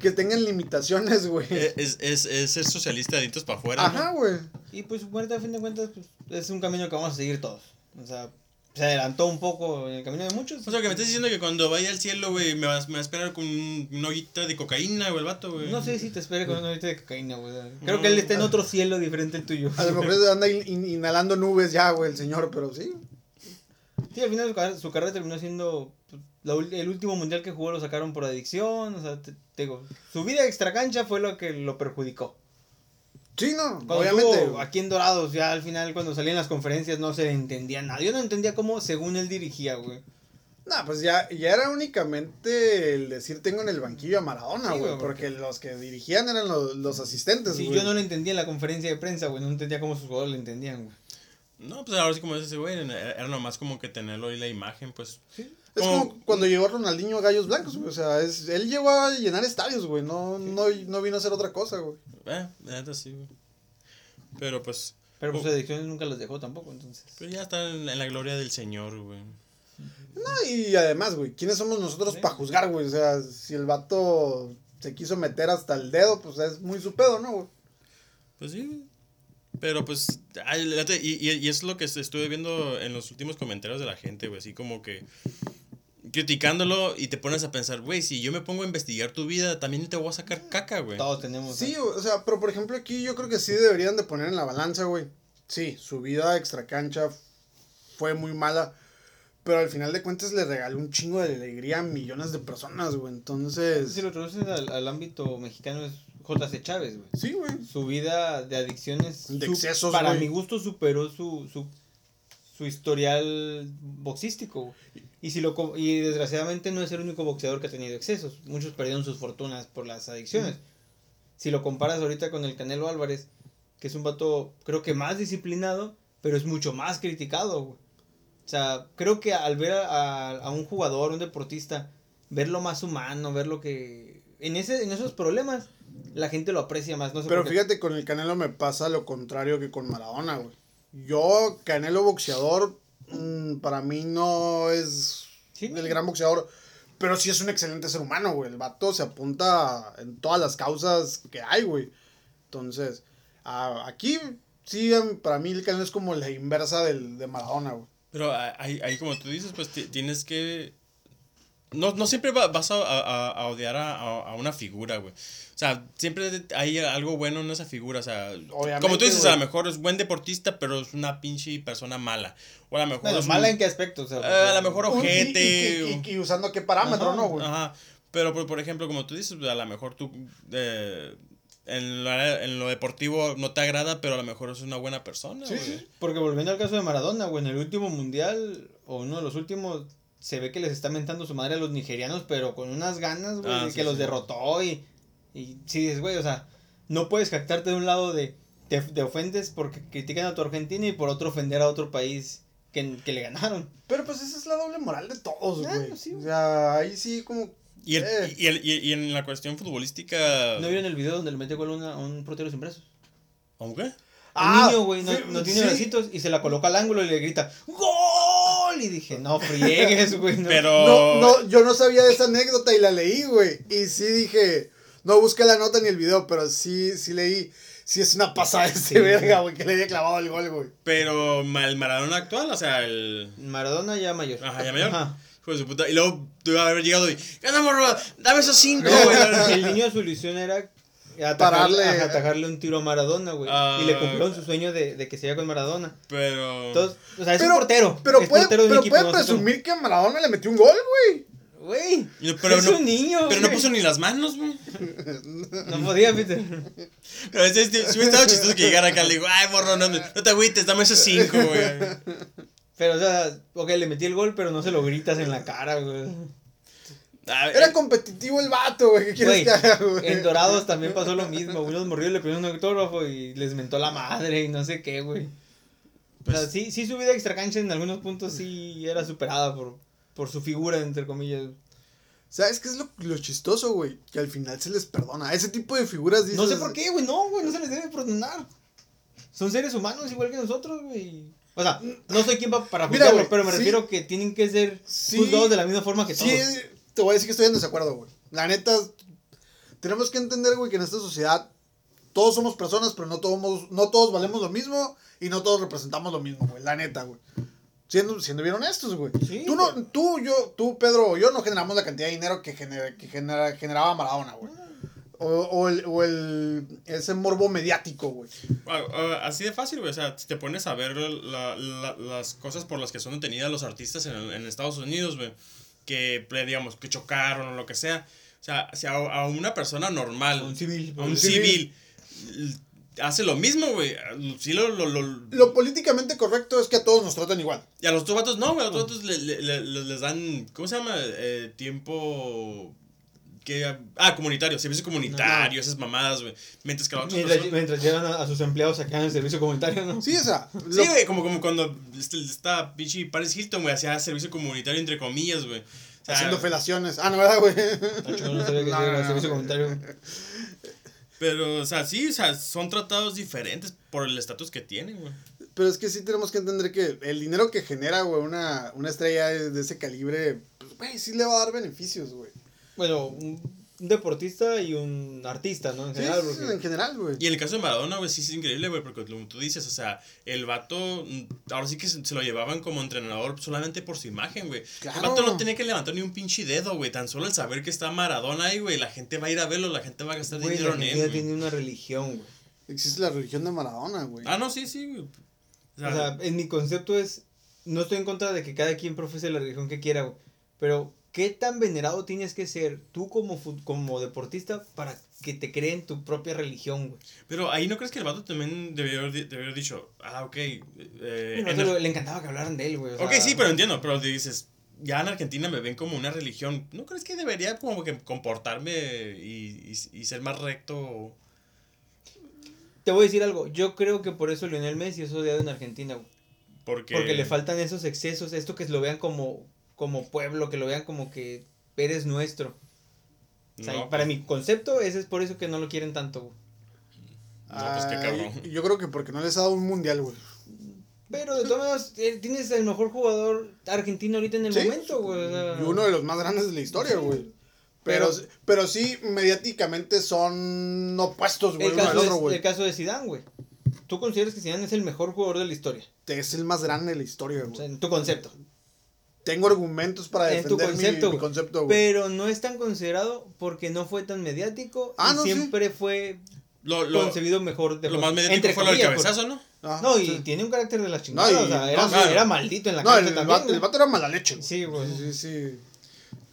que tengan limitaciones, güey. Eh, Es, es, es ser socialista de dientes para afuera. Ajá, güey. Y pues, muerte a fin de cuentas, pues, es un camino que vamos a seguir todos. O sea, se adelantó un poco en el camino de muchos. O sea, que me estás diciendo que cuando vaya al cielo, güey, me vas, me va a esperar con un- una ollita de cocaína, güey, el vato, güey. No sé si te espere con una ahorita de cocaína, güey. Creo No. que él está en otro cielo diferente al tuyo. A lo mejor anda in- in- inhalando nubes ya, güey, el señor, pero sí. Sí, al final su carrera, su carrera terminó siendo. pues, la el último mundial que jugó lo sacaron por adicción. O sea, te, te digo, su vida extra cancha fue lo que lo perjudicó. Sí, no, Cuando obviamente. estuvo aquí en Dorados, ya al final, cuando salían las conferencias, no se le entendía nada. Yo no entendía cómo, según él dirigía, güey. Nah, pues ya, ya era únicamente el decir tengo en el banquillo a Maradona, Sí, güey. porque los que dirigían eran los, los asistentes, Sí, güey. yo no lo entendía en la conferencia de prensa, güey. No entendía cómo sus jugadores lo entendían, güey. No, pues ahora sí, como dice ese güey, era era nomás como que tenerlo ahí la imagen, pues. Sí. Es Como- como cuando llegó Ronaldinho a Gallos Blancos, güey. O sea, es, él llegó a llenar estadios, güey. No, no, no vino a hacer otra cosa, güey. Eh, neta sí, güey. Pero pues, Pero pues sus adicciones nunca las dejó tampoco, entonces. pues ya está en, en la gloria del Señor, güey. No, y además, güey, ¿quiénes somos nosotros Sí. para juzgar, güey? O sea, si el vato se quiso meter hasta el dedo, pues es muy su pedo, ¿no, güey? Pues sí, güey. Pero pues, y, y, y es lo que estuve viendo en los últimos comentarios de la gente, güey, así como que criticándolo y te pones a pensar, güey, si yo me pongo a investigar tu vida, también te voy a sacar caca, güey. Todos tenemos. Sí, o sea, pero por ejemplo aquí yo creo que sí deberían de poner en la balanza, güey. Sí, su vida extra cancha fue muy mala, pero al final de cuentas le regaló un chingo de alegría a millones de personas, güey. Entonces, Si lo traduces al, al ámbito mexicano es J.C. Chávez, güey. sí, güey. Su vida de adicciones. De su- excesos, Para güey. mi gusto superó su, su, su historial boxístico. Y, si lo, y desgraciadamente no es el único boxeador que ha tenido excesos. Muchos perdieron sus fortunas por las adicciones. Si lo comparas ahorita con el Canelo Álvarez, que es un vato, creo que más disciplinado, pero es mucho más criticado, güey. O sea, creo que al ver a, a- un jugador, un deportista, verlo más humano, verlo que... En, ese, en esos problemas, la gente lo aprecia más. No sé Pero fíjate, con el Canelo me pasa lo contrario que con Maradona, güey. Yo, Canelo boxeador, mm, para mí no es Sí, el gran boxeador, pero sí es un excelente ser humano, güey. El vato se apunta en todas las causas que hay, güey. Entonces, a- aquí sí, em, para mí el Canelo es como la inversa del, de Maradona, güey. Pero ahí, ahí como tú dices, pues ti- tienes que... No, no siempre va- vas a, a- a odiar a, a- una figura, güey. O sea, siempre hay algo bueno en esa figura. O sea, Obviamente, como tú dices, güey. a lo mejor es buen deportista, pero es una pinche persona mala. O a lo mejor es un- ¿mala en qué aspecto? O sea, Eh, a lo mejor y- ojete. Y, y- y usando qué parámetro, Ajá, ¿no, güey? Ajá. Pero, por, por ejemplo, como tú dices, a lo mejor tú eh, en, lo, en lo deportivo no te agrada, pero a lo mejor es una buena persona, Sí, sí. Porque volviendo al caso de Maradona, güey, en el último mundial, o uno de los últimos, se ve que les está mentando su madre a los nigerianos, pero con unas ganas, güey, Ah, sí, que los derrotó y, y sí dices, güey, o sea, no puedes jactarte de un lado de, te, te ofendes porque critican a tu Argentina y por otro ofender a otro país que, que le ganaron. Pero pues esa es la doble moral de todos, Ah, güey. sí, o sea, ahí sí como... Y, el- Eh. y, el- y, y en la cuestión futbolística... ¿No vieron el video donde le metió gol a un portero sin brazos? ¿Aunque? Un Ah, niño, güey, no, sí, no tiene sí. bracitos y se la coloca al ángulo y le grita ¡Gol! Y dije, no friegues, güey. No. Pero... No, no, yo no sabía de esa anécdota y la leí, güey. Y sí dije, no busqué la nota ni el video, pero sí, sí leí. Sí es una pasada ese Sí. verga, güey, que le haya clavado el gol, güey. Pero el Maradona actual, o sea, el... Maradona ya mayor. Ajá, ya mayor. Ajá. De puta. Y luego tuve haber llegado y... ¡Gana, morro! ¡Dame esos cinco, güey! (laughs) el niño su ilusión era atacarle, Pararle. ajá, atajarle un tiro a Maradona, güey. Ah. y le cumplió su sueño de, de que se iba con Maradona. Pero... Entonces, o sea, es Pero, un portero. pero es puede, portero de un pero equipo, puede no presumir que Maradona le metió un gol, güey. Güey, es no- un niño. Pero no puso ni las manos, güey. No podía, Peter. Pero si si hubiera estado chistoso que llegara acá y le digo, ay, morro, no, no te agüites, dame esos cinco, güey. Pero, o sea, ok, le metí el gol, pero no se lo gritas en la cara, güey. Ah, Era eh, competitivo el vato, güey. ¿Qué quieres que haga, güey? en Dorados también pasó lo mismo. Unos morrillos le pidieron un autógrafo y les mentó la madre y no sé qué, güey. o sea, Pues- sí, sí su vida extra cancha en algunos puntos sí era superada por, por su figura, entre comillas. ¿Sabes qué es lo, lo chistoso, güey? Que al final se les perdona. Ese tipo de figuras dices... No sé por qué, güey, no, güey, no se les debe perdonar. Son seres humanos igual que nosotros, güey. O sea, no soy quien va para Mira, juzgarlo, pero me sí. refiero que tienen que ser Sí. juzgados de la misma forma que Sí, todos. Te voy a decir que estoy en desacuerdo, güey. La neta, tenemos que entender, güey, que en esta sociedad todos somos personas, pero no todos, no todos valemos lo mismo y no todos representamos lo mismo, güey. La neta, güey. Siendo, siendo bien honestos, güey. Sí, tú, no, güey. tú, yo, tú, Pedro o yo no generamos la cantidad de dinero que, genera, que genera, generaba Maradona, güey. O, o, el, o el, ese morbo mediático, güey. Ah, ah, así de fácil, güey. O sea, si te pones a ver la- la- las cosas por las que son detenidas los artistas en, en Estados Unidos, güey. Que, pues, digamos, que chocaron o lo que sea. O sea, si a, a una persona normal, A un civil. a un un civil, hace lo mismo, güey. Sí, lo, lo, lo- Lo políticamente correcto es que a todos nos tratan igual. Y a los otros vatos no, güey. A los otros vatos le- le- les dan, ¿cómo se llama? Eh, tiempo... Que, ah, comunitario, servicio comunitario, esas mamadas, güey. Mientras que a los otros Mientras, personas- mientras llevan a, a sus empleados acá en el servicio comunitario, ¿no? Sí, o sea. Sí, lo- güey, como, como cuando esta pinche Paris Hilton, güey, hacía servicio comunitario entre comillas, güey. O sea, haciendo felaciones. Ah, no, ¿verdad, güey? Yo no sabía que (laughs) No, no, no. servicio comunitario. Pero, o sea, sí, o sea, son tratados diferentes por el estatus que tienen, güey. Pero es que sí tenemos que entender que el dinero que genera, güey, una, una estrella de de ese calibre, pues, güey, sí le va a dar beneficios, güey. Bueno, un, un deportista y un artista, ¿no? En general, sí, porque- en general, güey. Y en el caso de Maradona, güey, sí es increíble, güey, porque como tú dices, o sea, el vato, mm, ahora sí que se lo llevaban como entrenador solamente por su imagen, güey. Claro. El vato no tenía que levantar ni un pinche dedo, güey. Tan solo el saber que está Maradona ahí, güey, la gente va a ir a verlo, la gente va a gastar Güey, dinero la en él, tiene una religión, güey. Existe la religión de Maradona, güey. Ah, no, sí, sí, güey. O sea, O sea, en mi concepto es, no estoy en contra de que cada quien profese la religión que quiera, güey, pero ¿qué tan venerado tienes que ser tú como, como deportista para que te creen tu propia religión, güey? pero ahí no crees que el vato también debió haber, debió haber dicho, ah, ok. eh, Ar- le encantaba que hablaran de él, güey. ok, sea, sí, pero entiendo, pero dices, ya en Argentina me ven como una religión. ¿No crees que debería como que comportarme y, y, y ser más recto? Te voy a decir algo, yo creo que por eso Lionel Messi es odiado en Argentina, güey. Porque, Porque le faltan esos excesos, esto que lo vean como, como pueblo, que lo vean como que eres nuestro. O sea, No, para pues, mi concepto, ese es por eso que no lo quieren tanto, güey. No, pues qué Ah, cabrón. y- Yo creo que porque no les ha dado un mundial, güey. Pero de todas maneras, eh, tienes el mejor jugador argentino ahorita en el Sí, momento, güey. o sea, Y uno de los más grandes de la historia, Sí. güey. Pero, Pero- pero sí, mediáticamente son opuestos, güey, el, uno caso otro, de, güey. el caso de Zidane, güey. ¿Tú consideras que Zidane es el mejor jugador de la historia? Es el más grande de la historia, O sea, güey. en tu concepto. Tengo argumentos para en tu defender mi- concepto, mi, güey. concepto, güey. Pero no es tan considerado porque no fue tan mediático Ah, y no, sí. siempre fue lo, lo, concebido mejor. De lo más mediático fue lo del pues. cabezazo, ¿no? Ah, No, y sí. tiene un carácter de la chingada. No, y- o sea, era, no, claro. era maldito en la No, cancha el, también. vato, el vato era mala leche, güey. Sí, güey. Sí, sí, sí.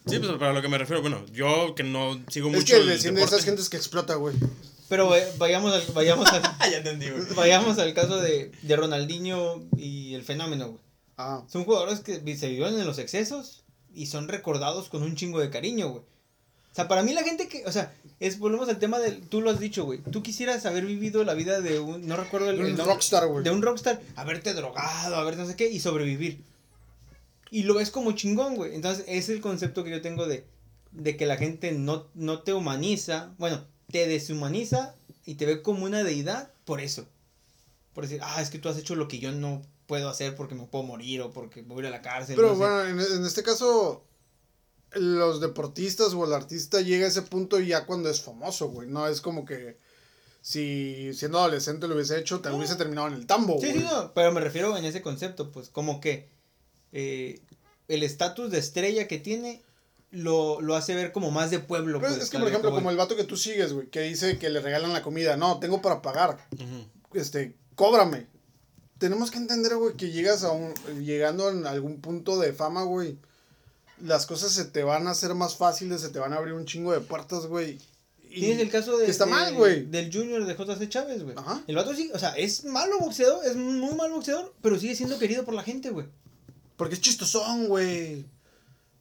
Sí, pues para lo que me refiero, bueno, yo que no sigo Es mucho que el de esas gentes que explota, güey. Pero vayamos al, vayamos al, Ah, (laughs) ya entendí, güey. vayamos al caso de, de Ronaldinho y el fenómeno, güey. Ah, Son jugadores que se vivieron en los excesos y son recordados con un chingo de cariño, güey. O sea, para mí la gente que, o sea, es, volvemos al tema del, tú lo has dicho, güey. Tú quisieras haber vivido la vida de un, no recuerdo el, el un nombre, rockstar, güey. de un rockstar, haberte drogado, haber no sé qué y sobrevivir. Y lo ves como chingón, güey. Entonces, es el concepto que yo tengo de, de que la gente no, no te humaniza, bueno, te deshumaniza y te ve como una deidad por eso. Por decir, ah, es que tú has hecho lo que yo no puedo hacer porque me puedo morir o porque me voy a ir a la cárcel. Pero no sé. bueno, en, en este caso, los deportistas o el artista llega a ese punto ya cuando es famoso, güey. No es como que si siendo adolescente lo hubiese hecho, te hubiese terminado en el tambo, Sí, güey. sí, no, pero me refiero en ese concepto, pues como que eh, el estatus de estrella que tiene lo, lo hace ver como más de pueblo. Pero pues, es que, por lo ejemplo, como el vato que tú sigues, güey, que dice que le regalan la comida. No, tengo para pagar. Este, cóbrame. Tenemos que entender, güey, que llegas a un. Llegando en algún punto de fama, güey. Las cosas se te van a hacer más fáciles, se te van a abrir un chingo de puertas, güey. Tienes el caso de, que está de- mal, güey. del Junior de JC Chávez, güey. El vato sí, o sea, es malo boxeador, es muy mal boxeador, pero sigue siendo querido por la gente, güey. Porque es chistosón, güey.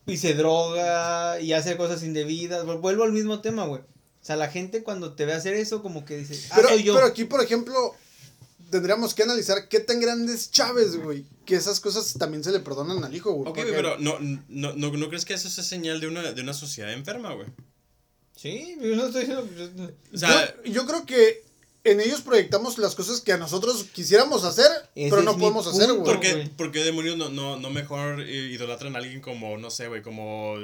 Y se droga y hace cosas indebidas. Vu- Vuelvo al mismo tema, güey. O sea, la gente cuando te ve hacer eso, como que dice, ah, Pero, soy yo. pero aquí, por ejemplo, tendríamos que analizar qué tan grande es Chávez, güey. Que esas cosas también se le perdonan al hijo, güey. Ok, porque- pero no, no, no, ¿no crees que eso es señal de una, de una sociedad enferma, güey? Sí, yo no estoy diciendo. O sea, yo, yo creo que en ellos proyectamos las cosas que a nosotros quisiéramos hacer, Ese pero no podemos hacer, punto, güey. ¿por qué, güey. por qué demonios no, no, no mejor idolatran a alguien como, no sé, güey, como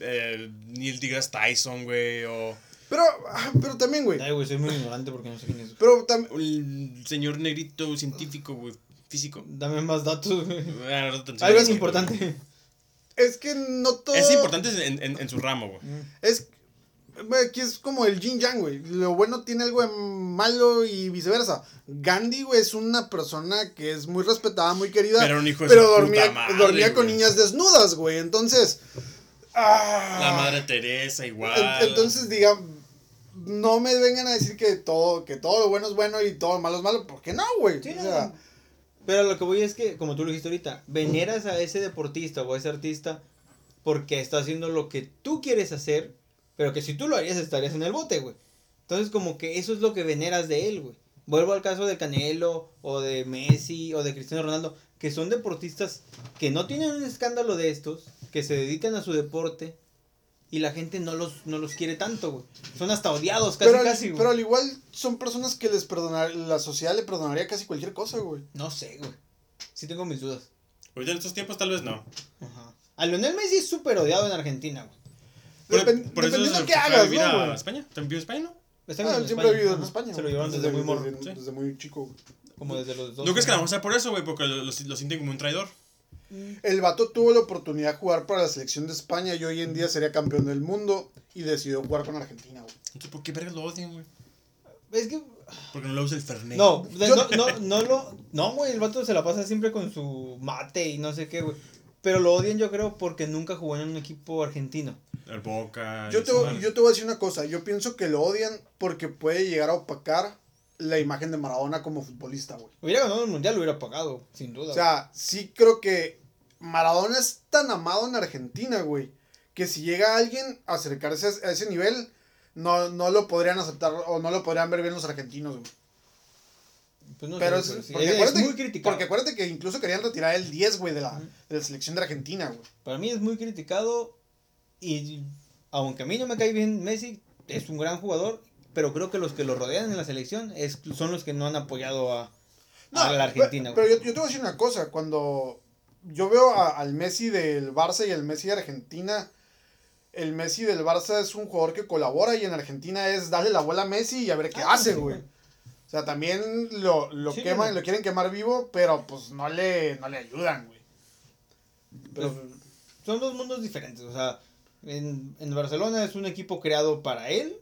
eh, Neil deGrasse Tyson, güey, o Pero, ah, pero también, güey. Ay, güey, soy muy ignorante porque no sé quién es. Pero también. el señor negrito científico, güey, físico? Dame más datos, güey. Ah, Algo es importante. Es que no todo. Es importante en, en, en su ramo, güey. Es. güey, Aquí es como el yin yang, güey. Lo bueno tiene algo de malo y viceversa. Gandhi, güey, es una persona que es muy respetada, muy querida. Pero un hijo de pero su dormía, puta madre, dormía con güey. niñas desnudas, güey. Entonces. ah, La madre Teresa igual. en- Entonces, diga, no me vengan a decir que todo, que todo lo bueno es bueno y todo lo malo es malo, porque no, güey. Sí, o no. sea, Pero lo que voy es que, como tú lo dijiste ahorita, veneras a ese deportista o a ese artista porque está haciendo lo que tú quieres hacer, pero que si tú lo harías estarías en el bote, güey. Entonces, como que eso es lo que veneras de él, güey. Vuelvo al caso de Canelo o de Messi o de Cristiano Ronaldo, que son deportistas que no tienen un escándalo de estos, que se dedican a su deporte y la gente no los, no los quiere tanto, güey. Son hasta odiados casi, pero, al- casi, güey. pero al igual son personas que les perdonar, la sociedad le perdonaría casi cualquier cosa, güey. No sé, güey. Sí tengo mis dudas. Ahorita en estos tiempos tal vez no. Ajá. A Lionel Messi es súper odiado en Argentina, güey. Por, Depen- por eso dependiendo se qué a hagas, ¿no, a güey? España. ¿También vive en España, no? Está Ah, en él siempre ha vivido en. España. Se lo llevaron desde, muy morro. Desde, Sí. desde muy chico, güey. Como desde los dos. ¿No crees que a lo mejor sea por eso, güey? Porque lo, lo, lo sienten como un traidor. El vato tuvo la oportunidad de jugar para la selección de España y hoy en día sería campeón del mundo y decidió jugar con Argentina, güey. Entonces, ¿por qué vergas lo odian, güey? Es que. Porque no lo usa el Fernet. No, (laughs) de- Yo- no, no, no lo. No, güey, el vato se la pasa siempre con su mate y no sé qué, güey. Pero lo odian, yo creo, porque nunca jugó en un equipo argentino. El Boca. Yo te, yo te voy a decir una cosa, yo pienso que lo odian porque puede llegar a opacar la imagen de Maradona como futbolista, güey. Hubiera ganado el mundial, lo hubiera pagado, sin duda. O sea, sí creo que Maradona es tan amado en Argentina, güey, que si llega alguien a acercarse a ese nivel, no, no lo podrían aceptar o no lo podrían ver bien los argentinos, güey. Pues no Pero sé, es, sí. porque, Es- es acuérdate, muy criticado. porque acuérdate que incluso querían retirar el 10, güey, de la, de la selección de Argentina, güey. Para mí es muy criticado y aunque a mí no me cae bien Messi, es un gran jugador, pero creo que los que lo rodean en la selección es, son los que no han apoyado a, a la Argentina. Pero, güey. yo, yo te voy a decir una cosa, cuando yo veo a- al Messi del Barça y el Messi de Argentina, el Messi del Barça es un jugador que colabora y en Argentina es darle la bola a Messi y a ver qué Ah, hace, güey. O sea, también lo, lo Sí, queman, güey. lo quieren quemar vivo, pero pues no le, no le ayudan, güey. Pero, Pues, son dos mundos diferentes. O sea, en, en Barcelona es un equipo creado para él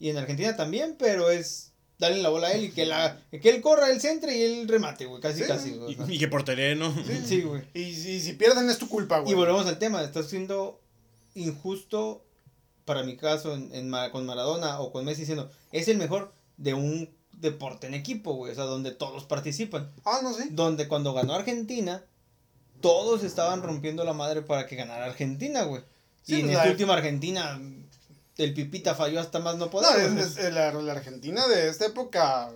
y en Argentina también, pero es darle la bola a él y que, la, que él corra el centro y él remate, güey. Casi, Sí, casi. güey. Y, y que portería, ¿no? Sí, güey. y, si- si pierden es tu culpa, güey. Y volvemos al tema, está siendo injusto para mi caso en, con Maradona o con Messi diciendo, es el mejor de un deporte en equipo, güey, o sea, donde todos participan. Ah, no sé. Donde cuando ganó Argentina, todos estaban rompiendo la madre para que ganara Argentina, güey. Sí, y en pues, esta última Argentina, el Pipita falló hasta más no No, poder. es- güey. es- la, la Argentina de esta época,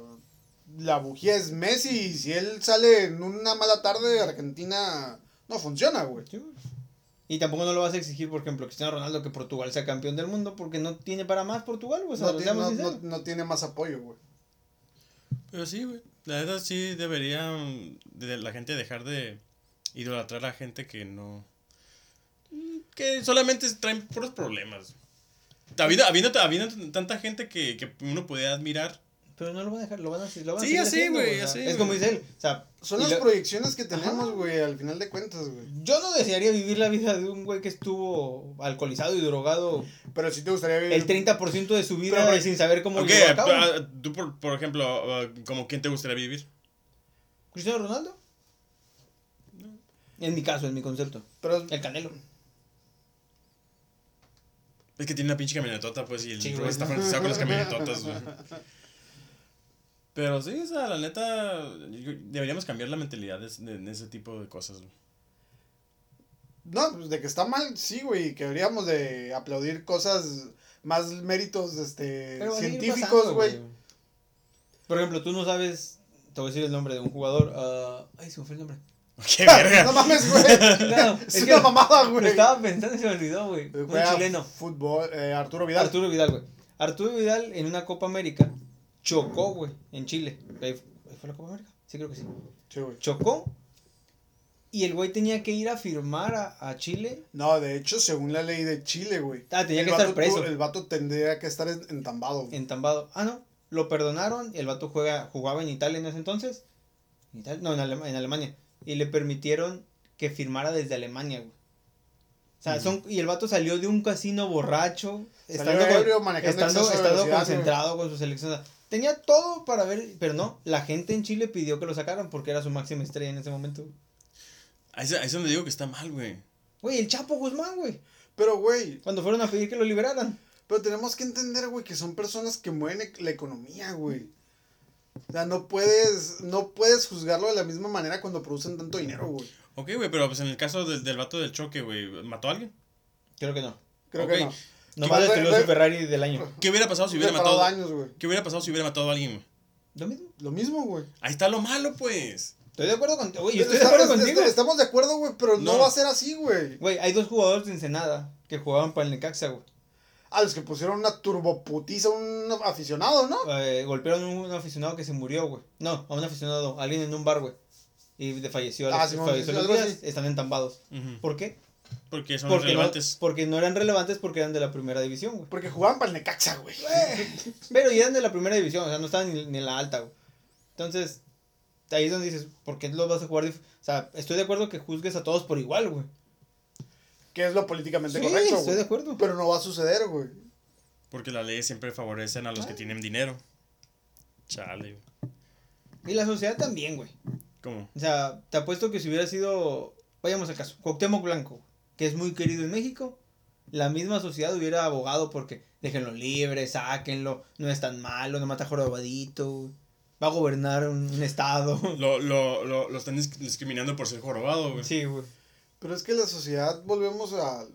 la bujía es Messi y si él sale en una mala tarde, Argentina no funciona, güey. Y tampoco no lo vas a exigir, por ejemplo, Cristiano Ronaldo que Portugal sea campeón del mundo porque no tiene para más Portugal, güey. O sea, No, tiene- no- no- no más apoyo, güey. Pero sí, güey. La verdad sí debería mm, de la gente dejar de idolatrar a gente que no... Que solamente traen puros problemas. Habiendo, habiendo, habiendo tanta gente que, que uno podía admirar. Pero no lo van a dejar, lo van a, lo van a Sí, seguir así, haciendo, güey, así, Es como dice él, o sea, Son las lo- proyecciones que tenemos, güey, al final de cuentas, güey. yo no desearía vivir la vida de un güey que estuvo alcoholizado y drogado Pero sí te gustaría vivir. el 30% de su vida Pero, sin saber cómo Ok, llevó a cabo. ah, tú por, por ejemplo, ah, como quién te gustaría vivir. ¿Cristiano Ronaldo? En mi caso, en mi concepto. Pero El Canelo. Es que tiene una pinche camionetota, pues, y el güey. está fanatizado con las camionetotas, güey. Pero sí, o sea, la neta, deberíamos cambiar la mentalidad de, de- de ese tipo de cosas, güey. no, pues de que está mal, sí, güey, que deberíamos de aplaudir cosas, más méritos este, Pero científicos, güey. Por ejemplo, tú no sabes te voy a decir el nombre de un jugador. ah, ay, se me fue el nombre. (laughs) Qué verga. No mames, güey. (laughs) No, es, es una mamada, Lo güey. estaba pensando y se me olvidó, güey. Un chileno. Fútbol, eh, Arturo Vidal. Arturo Vidal, güey. Arturo Vidal en una Copa América chocó, güey, en Chile. Ahí fue la Copa América. Sí, creo que sí. Sí, güey. Chocó. Y el güey tenía que ir a firmar a, a Chile. No, de hecho, según la ley de Chile, güey. Ah, tenía el que estar vato preso. tuvo- el vato tendría que estar en- entambado. güey. Entambado. Ah, no. Lo perdonaron. El vato juega, jugaba en Italia en ese entonces. ¿En Italia? No, en, Alema- en Alemania. Y le permitieron que firmara desde Alemania, güey. O sea, son, y el vato salió de un casino borracho. Estando, ebrio, estando, concentrado con su selección. O sea, tenía todo para ver, pero no. La gente en Chile pidió que lo sacaran porque era su máxima estrella en ese momento. Ahí es, donde digo que está mal, güey. Güey, el Chapo Guzmán, güey. Pero, güey, Cuando fueron a pedir que lo liberaran. pero tenemos que entender, güey, que son personas que mueven e- la economía, güey. O sea, no puedes, no puedes juzgarlo de la misma manera cuando producen tanto dinero, güey. Ok, güey, pero pues en el caso del, del vato del choque, güey, ¿mató a alguien? Creo que no. Creo que no. Nomás destruyó su Ferrari del año. (laughs) ¿Qué hubiera pasado si hubiera matado? ¿Qué hubiera pasado si hubiera matado a alguien, güey? Lo mismo. Lo mismo, güey. Ahí está lo malo, pues. Estoy de acuerdo contigo. Güey, estoy de Está- acuerdo contigo. es- Estamos de acuerdo, güey, pero no. No. va a ser así, güey. Güey, hay dos jugadores de Ensenada que jugaban para el Necaxa, güey. A los que pusieron una turboputiza a un aficionado, ¿no? Eh, golpearon a un aficionado que se murió, güey. No, a un aficionado, alguien en un bar, güey. Y de falleció, a Ah, los- sí, falleció sí, a los días, están entambados. ¿Por qué? Porque son Porque no, relevantes. porque no eran relevantes porque eran de la primera división, güey. Porque jugaban para el Necaxa, güey. Pero ya eran de la primera división, o sea, no estaban ni, ni en la alta, güey. Entonces, ahí es donde dices, ¿por qué los vas a jugar? O sea, estoy de acuerdo que juzgues a todos por igual, güey. Que es lo políticamente Sí, correcto, estoy de acuerdo. Pero no va a suceder, güey. Porque las leyes siempre favorecen a los que tienen dinero. Chale, güey. Y la sociedad también, güey. ¿Cómo? O sea, te apuesto que si hubiera sido, vayamos al caso, Cuauhtémoc Blanco, que es muy querido en México, la misma sociedad hubiera abogado porque déjenlo libre, sáquenlo, no es tan malo, no mata jorobadito, güey. va a gobernar un, un estado. Lo, lo, lo, lo están dis- discriminando por ser jorobado, güey. Sí, güey. Pero es que la sociedad, volvemos a,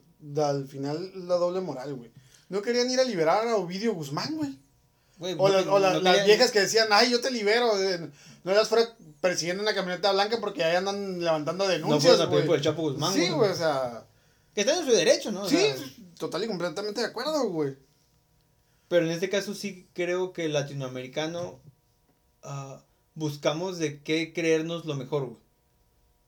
al final, la doble moral, güey. No querían ir a liberar a Ovidio Guzmán, güey. O, no- las- o la- no las querían- viejas que decían, ay, yo te libero. No las fuera persiguiendo una camioneta blanca porque ahí andan levantando No denuncias, fueron güey. por el Chapo Guzmán, Sí, güey, o sea... Que está en su derecho, ¿no? O sí, sea, total y completamente de acuerdo, güey. pero en este caso sí creo que el latinoamericano ah, buscamos de qué creernos lo mejor, güey.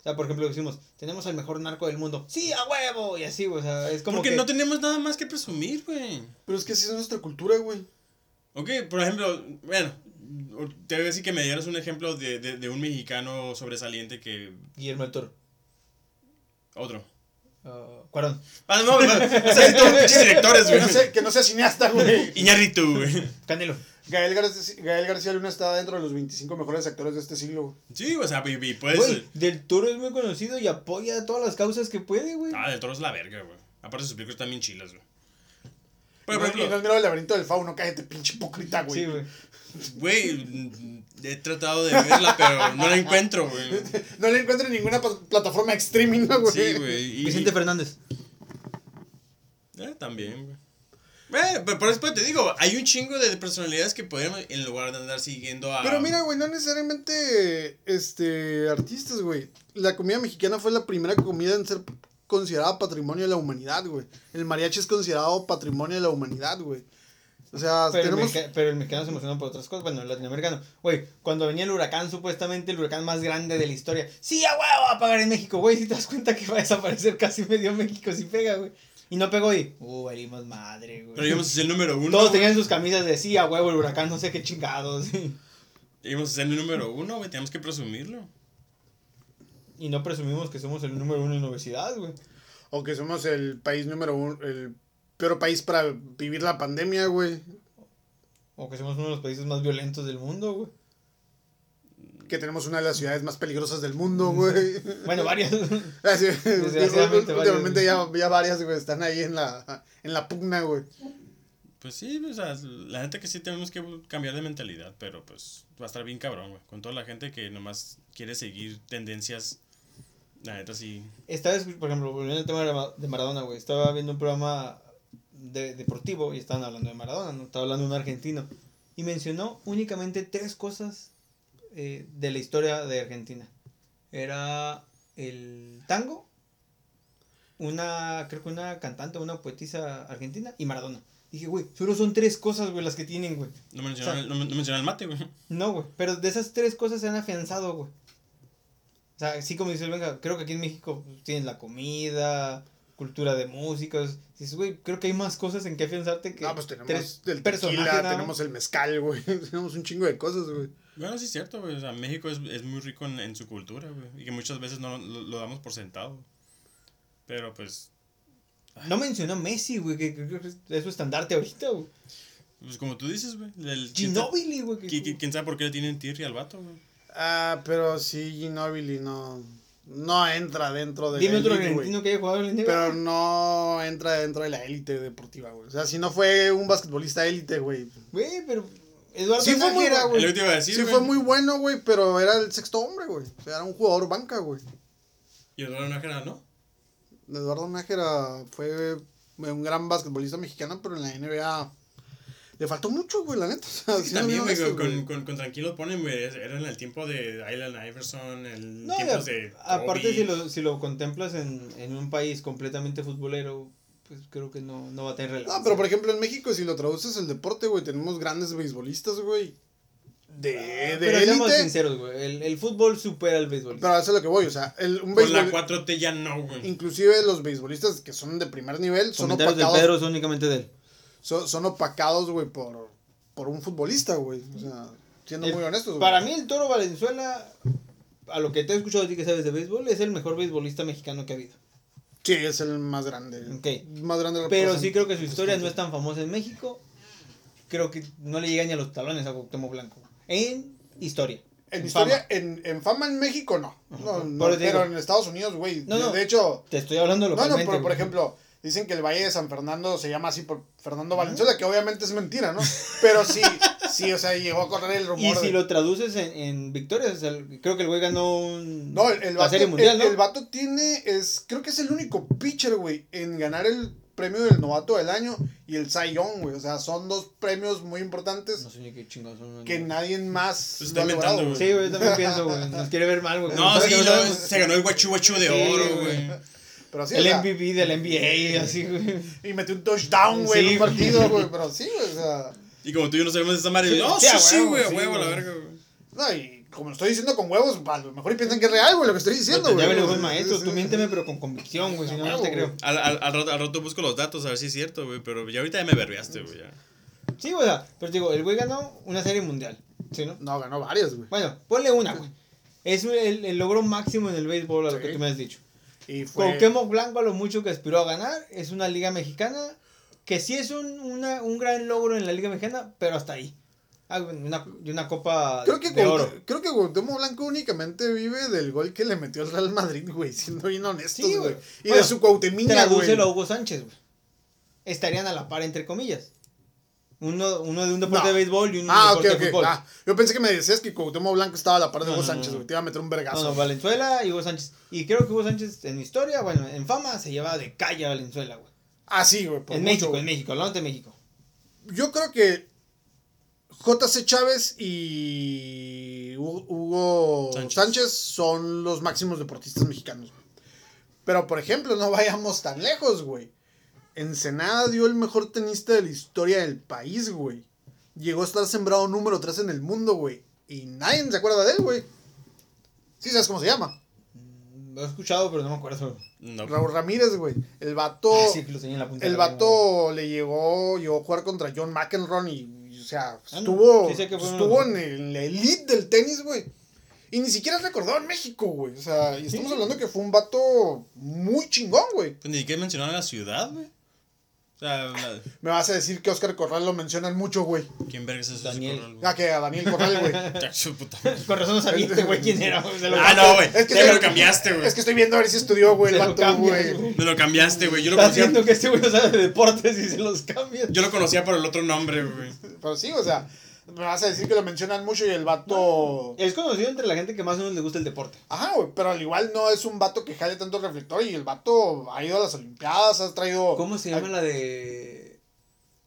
O sea, por ejemplo, decimos, tenemos al mejor narco del mundo. Sí, a huevo, y así, güey. O sea, es como Porque que... no tenemos nada más que presumir, güey. Pero es que así es nuestra cultura, güey. Ok, por ejemplo, bueno, te voy a decir que me dieras un ejemplo de, de, de un mexicano sobresaliente que... Guillermo del Toro. Otro. ah, Cuarón. Ah, no, no, directores, Que no, güey. sea, que no sea cineasta, güey. Iñárritu, güey. Canelo. Gael, García, Gael García Luna está dentro de los 25 mejores actores de este siglo. güey. Sí, o sea, y, puedes... Güey, Del Toro es muy conocido y apoya todas las causas que puede, güey. Ah, del toro es la verga, güey. Aparte sus películas están bien chilas, güey. Por Y no- y no ejemplo, has mirado el laberinto del fauno, cállate, pinche hipócrita, güey. Sí, güey. güey, he tratado de verla, pero no la encuentro, güey. (laughs) No le encuentro en ninguna plataforma de streaming, ¿no, (laughs) güey. Sí, güey. y- Vicente Fernández. Eh, también, güey. Eh, pero por eso te digo, hay un chingo de personalidades que podríamos, en lugar de andar siguiendo a... Pero mira, güey, no necesariamente este artistas, güey. La comida mexicana fue la primera comida en ser considerada patrimonio de la humanidad, güey. El mariachi es considerado patrimonio de la humanidad, güey. O sea, Pero, tenemos el pero el mexicano se emocionó por otras cosas. Bueno, el latinoamericano. Güey, cuando venía el huracán, supuestamente el huracán más grande de la historia. Sí, a huevo, a pagar en México, güey. Si te das cuenta que va a desaparecer casi medio México si pega, güey. Y no pegó y. Uh, valimos madre, güey. Pero íbamos a ser el número uno. Todos güey. tenían sus camisas de sí, a huevo, el huracán, no sé qué chingados. (laughs) Íbamos a ser el número uno, güey. Tenemos que presumirlo. y no presumimos que somos el número uno en obesidad, güey. o que somos el país número uno, el peor país para vivir la pandemia, güey. O que somos uno de los países más violentos del mundo, güey. Que tenemos una de las ciudades más peligrosas del mundo, güey. Bueno, varias. (laughs) Así, Desgraciadamente, últimamente ya, varias. ya varias, güey, están ahí en la, en la pugna, güey. Pues sí, o sea, la gente que sí tenemos que cambiar de mentalidad, pero pues va a estar bien cabrón, güey. Con toda la gente que nomás quiere seguir tendencias, la neta sí. Esta vez, por ejemplo, volviendo al tema de Ma- de Maradona, güey. Estaba viendo un programa de, deportivo y estaban hablando de Maradona, ¿no? Estaba hablando de un argentino. Y mencionó únicamente tres cosas eh, de la historia de Argentina. Era el tango, una, creo que una cantante, una poetisa argentina y Maradona. Dije, güey, solo son tres cosas, güey, las que tienen, güey. No mencionó, O sea, el, no, no el mate, güey. No, güey, pero de esas tres cosas se han afianzado, güey. O sea, así como dices, venga, creo que aquí en México pues, tienes la comida, cultura de músicos. Dices, güey, creo que hay más cosas en que afianzarte que Ah, pues tenemos tres el tequila, tenemos el mezcal, güey. (laughs) tenemos un chingo de cosas, güey. Bueno, sí es cierto, güey. O sea, México es, es muy rico en, en su cultura, güey. Y que muchas veces no lo, lo damos por sentado. Pero pues, No mencionó Messi, güey, que que- que es su estandarte ahorita, güey. pues como tú dices, güey. el- Ginóbili, güey. que- ¿Qui- qui- ¿Quién sabe por qué le tienen tirria al vato, güey? Ah, pero sí, Ginobili no, no entra dentro de Dime la otro elite, argentino que haya jugado en la NBA. Pero no entra dentro de la élite deportiva, güey. O sea, si no fue un basquetbolista élite, güey. Güey, pero Eduardo Sí fue muy güey. Es lo que te iba a decir, Sí güey. fue muy bueno, güey, pero era el sexto hombre, güey. O sea, era un jugador banca, güey. Y Eduardo Nájera, ¿no? Eduardo Nájera fue un gran basquetbolista mexicano, pero en la NBA le faltó mucho, güey, la neta. O sea, Sí, también, güey, con, güey. con, con Tranquilo ponen, güey. Era en el tiempo de Island Iverson, el No, a- de. aparte si lo, si lo contemplas en, en un país completamente futbolero, pues creo que no, no va a tener relevancia. No, pero por ejemplo en México, si lo traduces el deporte, güey, tenemos grandes beisbolistas, güey. De, de Pero seamos élite. sinceros, güey, el, el fútbol supera al béisbol. Pero a eso es lo que voy, o sea, el, un Con la béisbol, 4T ya no, güey. inclusive los beisbolistas que son de primer nivel son Comentarios de opacados, Pedro son únicamente de él. Son, son opacados, güey, por, por un futbolista, güey. O sea, siendo El- muy honestos. güey. Para mí el Toro Valenzuela, a lo que te he escuchado a ti que sabes de béisbol, es el mejor beisbolista mexicano que ha habido. Sí, es el más grande. Ok. Más grande Pero sí creo que su historia no es tan famosa en México. Creo que no le llega ni a los talones a Cuauhtémoc Blanco. En historia. En en historia, fama. en, en fama en México no. No, no, pero en Estados Unidos, güey. No, de, no. de hecho, Te estoy hablando no, no, localmente. pero, por ejemplo, dicen que el Valle de San Fernando se llama así por Fernando Valenzuela, que obviamente es mentira, ¿no? Pero sí, sí, o sea, llegó a correr el rumor. Y si de- lo traduces en, en victorias, o sea, creo que el güey ganó un, No, el, el la vato, serie mundial, el, ¿no? el vato tiene, es, creo que es el único pitcher, güey, en ganar el premio del novato del año y el Cy Young, güey. O sea, son dos premios muy importantes No sé ni qué chingados son. que nadie más Pues lo ha está logrado, inventando, güey. Sí, güey, yo también pienso, güey. Nos quiere ver mal, güey. No, sí, no se ganó el guachu guachu de Sí, oro, güey. güey. Pero sí, el o sea, MVP del NBA, (laughs) así, güey. y metió un touchdown, güey, Sí, en un partido, güey. Pero sí, güey, o sea. Y como tú y yo no sabemos de esa madre, Sí, no, sí, sí, a sí, huevo, güey, huevo, la verga, güey. No, y como lo estoy diciendo con huevos, a lo mejor y piensan que es real, güey, lo que estoy diciendo, No, güey. ya me lo dijo el maestro, tú miénteme, pero con convicción, güey, si no, no te creo. Al, al, al, rato, al rato busco los datos a ver si es cierto, güey. Pero ya ahorita ya me verbiaste, güey. ya. Sí, güey, o sea, pero te digo, el güey ganó una serie mundial, ¿sí, no? No, ganó varias, güey. Bueno, ponle una, güey. Es el, el logro máximo en el béisbol, a lo Sí. que tú me has dicho. Y fue. Cuauhtémoc Blanco a lo mucho que aspiró a ganar, es una liga mexicana que sí es un, una, un gran logro en la liga mexicana, pero hasta ahí. Ah, una, de una copa Creo que, de oro. creo que Cuauhtémoc Blanco únicamente vive del gol que le metió el Real Madrid, güey, siendo bien honestos, Sí, güey. güey. Y Bueno, de su Cuauhtemiña, güey. Tradúcelo a Hugo Sánchez, güey. Estarían a la par, entre comillas. Uno, uno de un deporte No. de béisbol y uno Ah, de ok, deporte ok. de fútbol. Ah, yo pensé que me decías que Cuauhtémoc Blanco estaba a la par de No, Hugo no, Sánchez, güey. Te iba a meter un vergazo. No, no, Valenzuela y Hugo Sánchez. Y creo que Hugo Sánchez en historia, bueno, en fama se lleva de calle a Valenzuela, güey. Ah, sí, güey. En mucho, México, en México, hablando de México. Yo creo que JC Chávez y Hu- Hugo Sánchez. Sánchez. son los máximos deportistas mexicanos. Pero, por ejemplo, no vayamos tan lejos, güey. Ensenada dio el mejor tenista de la historia del país, güey. Llegó a estar sembrado número 3 en el mundo, güey. Y nadie se acuerda de él, güey. Sí, ¿sabes cómo se llama? Mm, Lo he escuchado, pero no me acuerdo. No. Raúl Ramírez, güey. El vato... Ah, sí, que lo tenía en la punta El de la lengua, vato le llegó, llegó a jugar contra John McEnroe y, y, o sea, Ah, no. estuvo, Sí sé que fue uno estuvo en, el- en la elite del tenis, güey. Y ni siquiera es recordado en México, güey. O sea, y estamos Sí. hablando que fue un vato muy chingón, güey. Pues ni siquiera mencionaron la ciudad, güey. O sea, la- Me vas a decir que Oscar Corral lo mencionan mucho, güey. ¿quién verga es ese Daniel. Corral, güey? Ah, que a Daniel Corral, güey. (laughs) Ya, su puta madre. Con razón no sabía este güey quién era. güey, se lo- Ah, no, güey. Es que Ya me lo cambiaste, güey. Es que estoy viendo a ver si estudió, güey, el Se lo vato, cambias, güey. güey. Me lo cambiaste, güey. Yo lo Estás conocía. viendo que este güey no sabe de deportes y se los cambia. Yo lo conocía por el otro nombre, güey. Pero sí, o sea, me vas a decir que lo mencionan mucho y el vato... Es conocido entre la gente que más o menos le gusta el deporte. Ajá, güey, pero al igual no es un vato que jale tanto reflector y el vato ha ido a las Olimpiadas, ha traído ¿Cómo se llama la de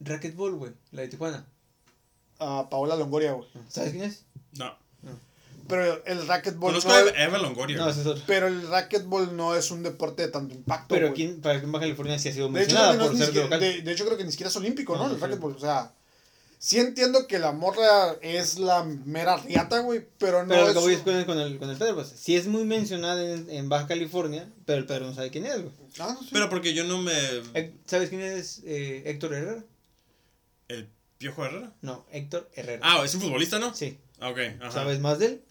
racquetball, güey? La de Tijuana. a Paola Longoria, güey. ¿Sabes quién es? No. Pero el racquetball Conozco no a es, Eva- Eva Longoria. No, es otro. pero el racquetball no es un deporte de tanto impacto. Pero güey. aquí, para Baja California sí ha sido de hecho, mencionada no es por ni ser local. de, de hecho, creo que ni siquiera es olímpico, ¿no? No, El racquetball. O sea, sí entiendo que la morra es la mera riata, güey, pero no Pero lo es. que voy es con el, con el, con el Pedro, pues, sí es muy mencionada en, en Baja California, pero el Pedro no sabe quién es, güey. Ah, no, sí. Pero porque yo no me. ¿Sabes quién es eh, Héctor Herrera? ¿El Piojo Herrera? No, Héctor Herrera. Ah, es un futbolista, ¿no? Sí. Ah, ok. Ajá. ¿Sabes más de él?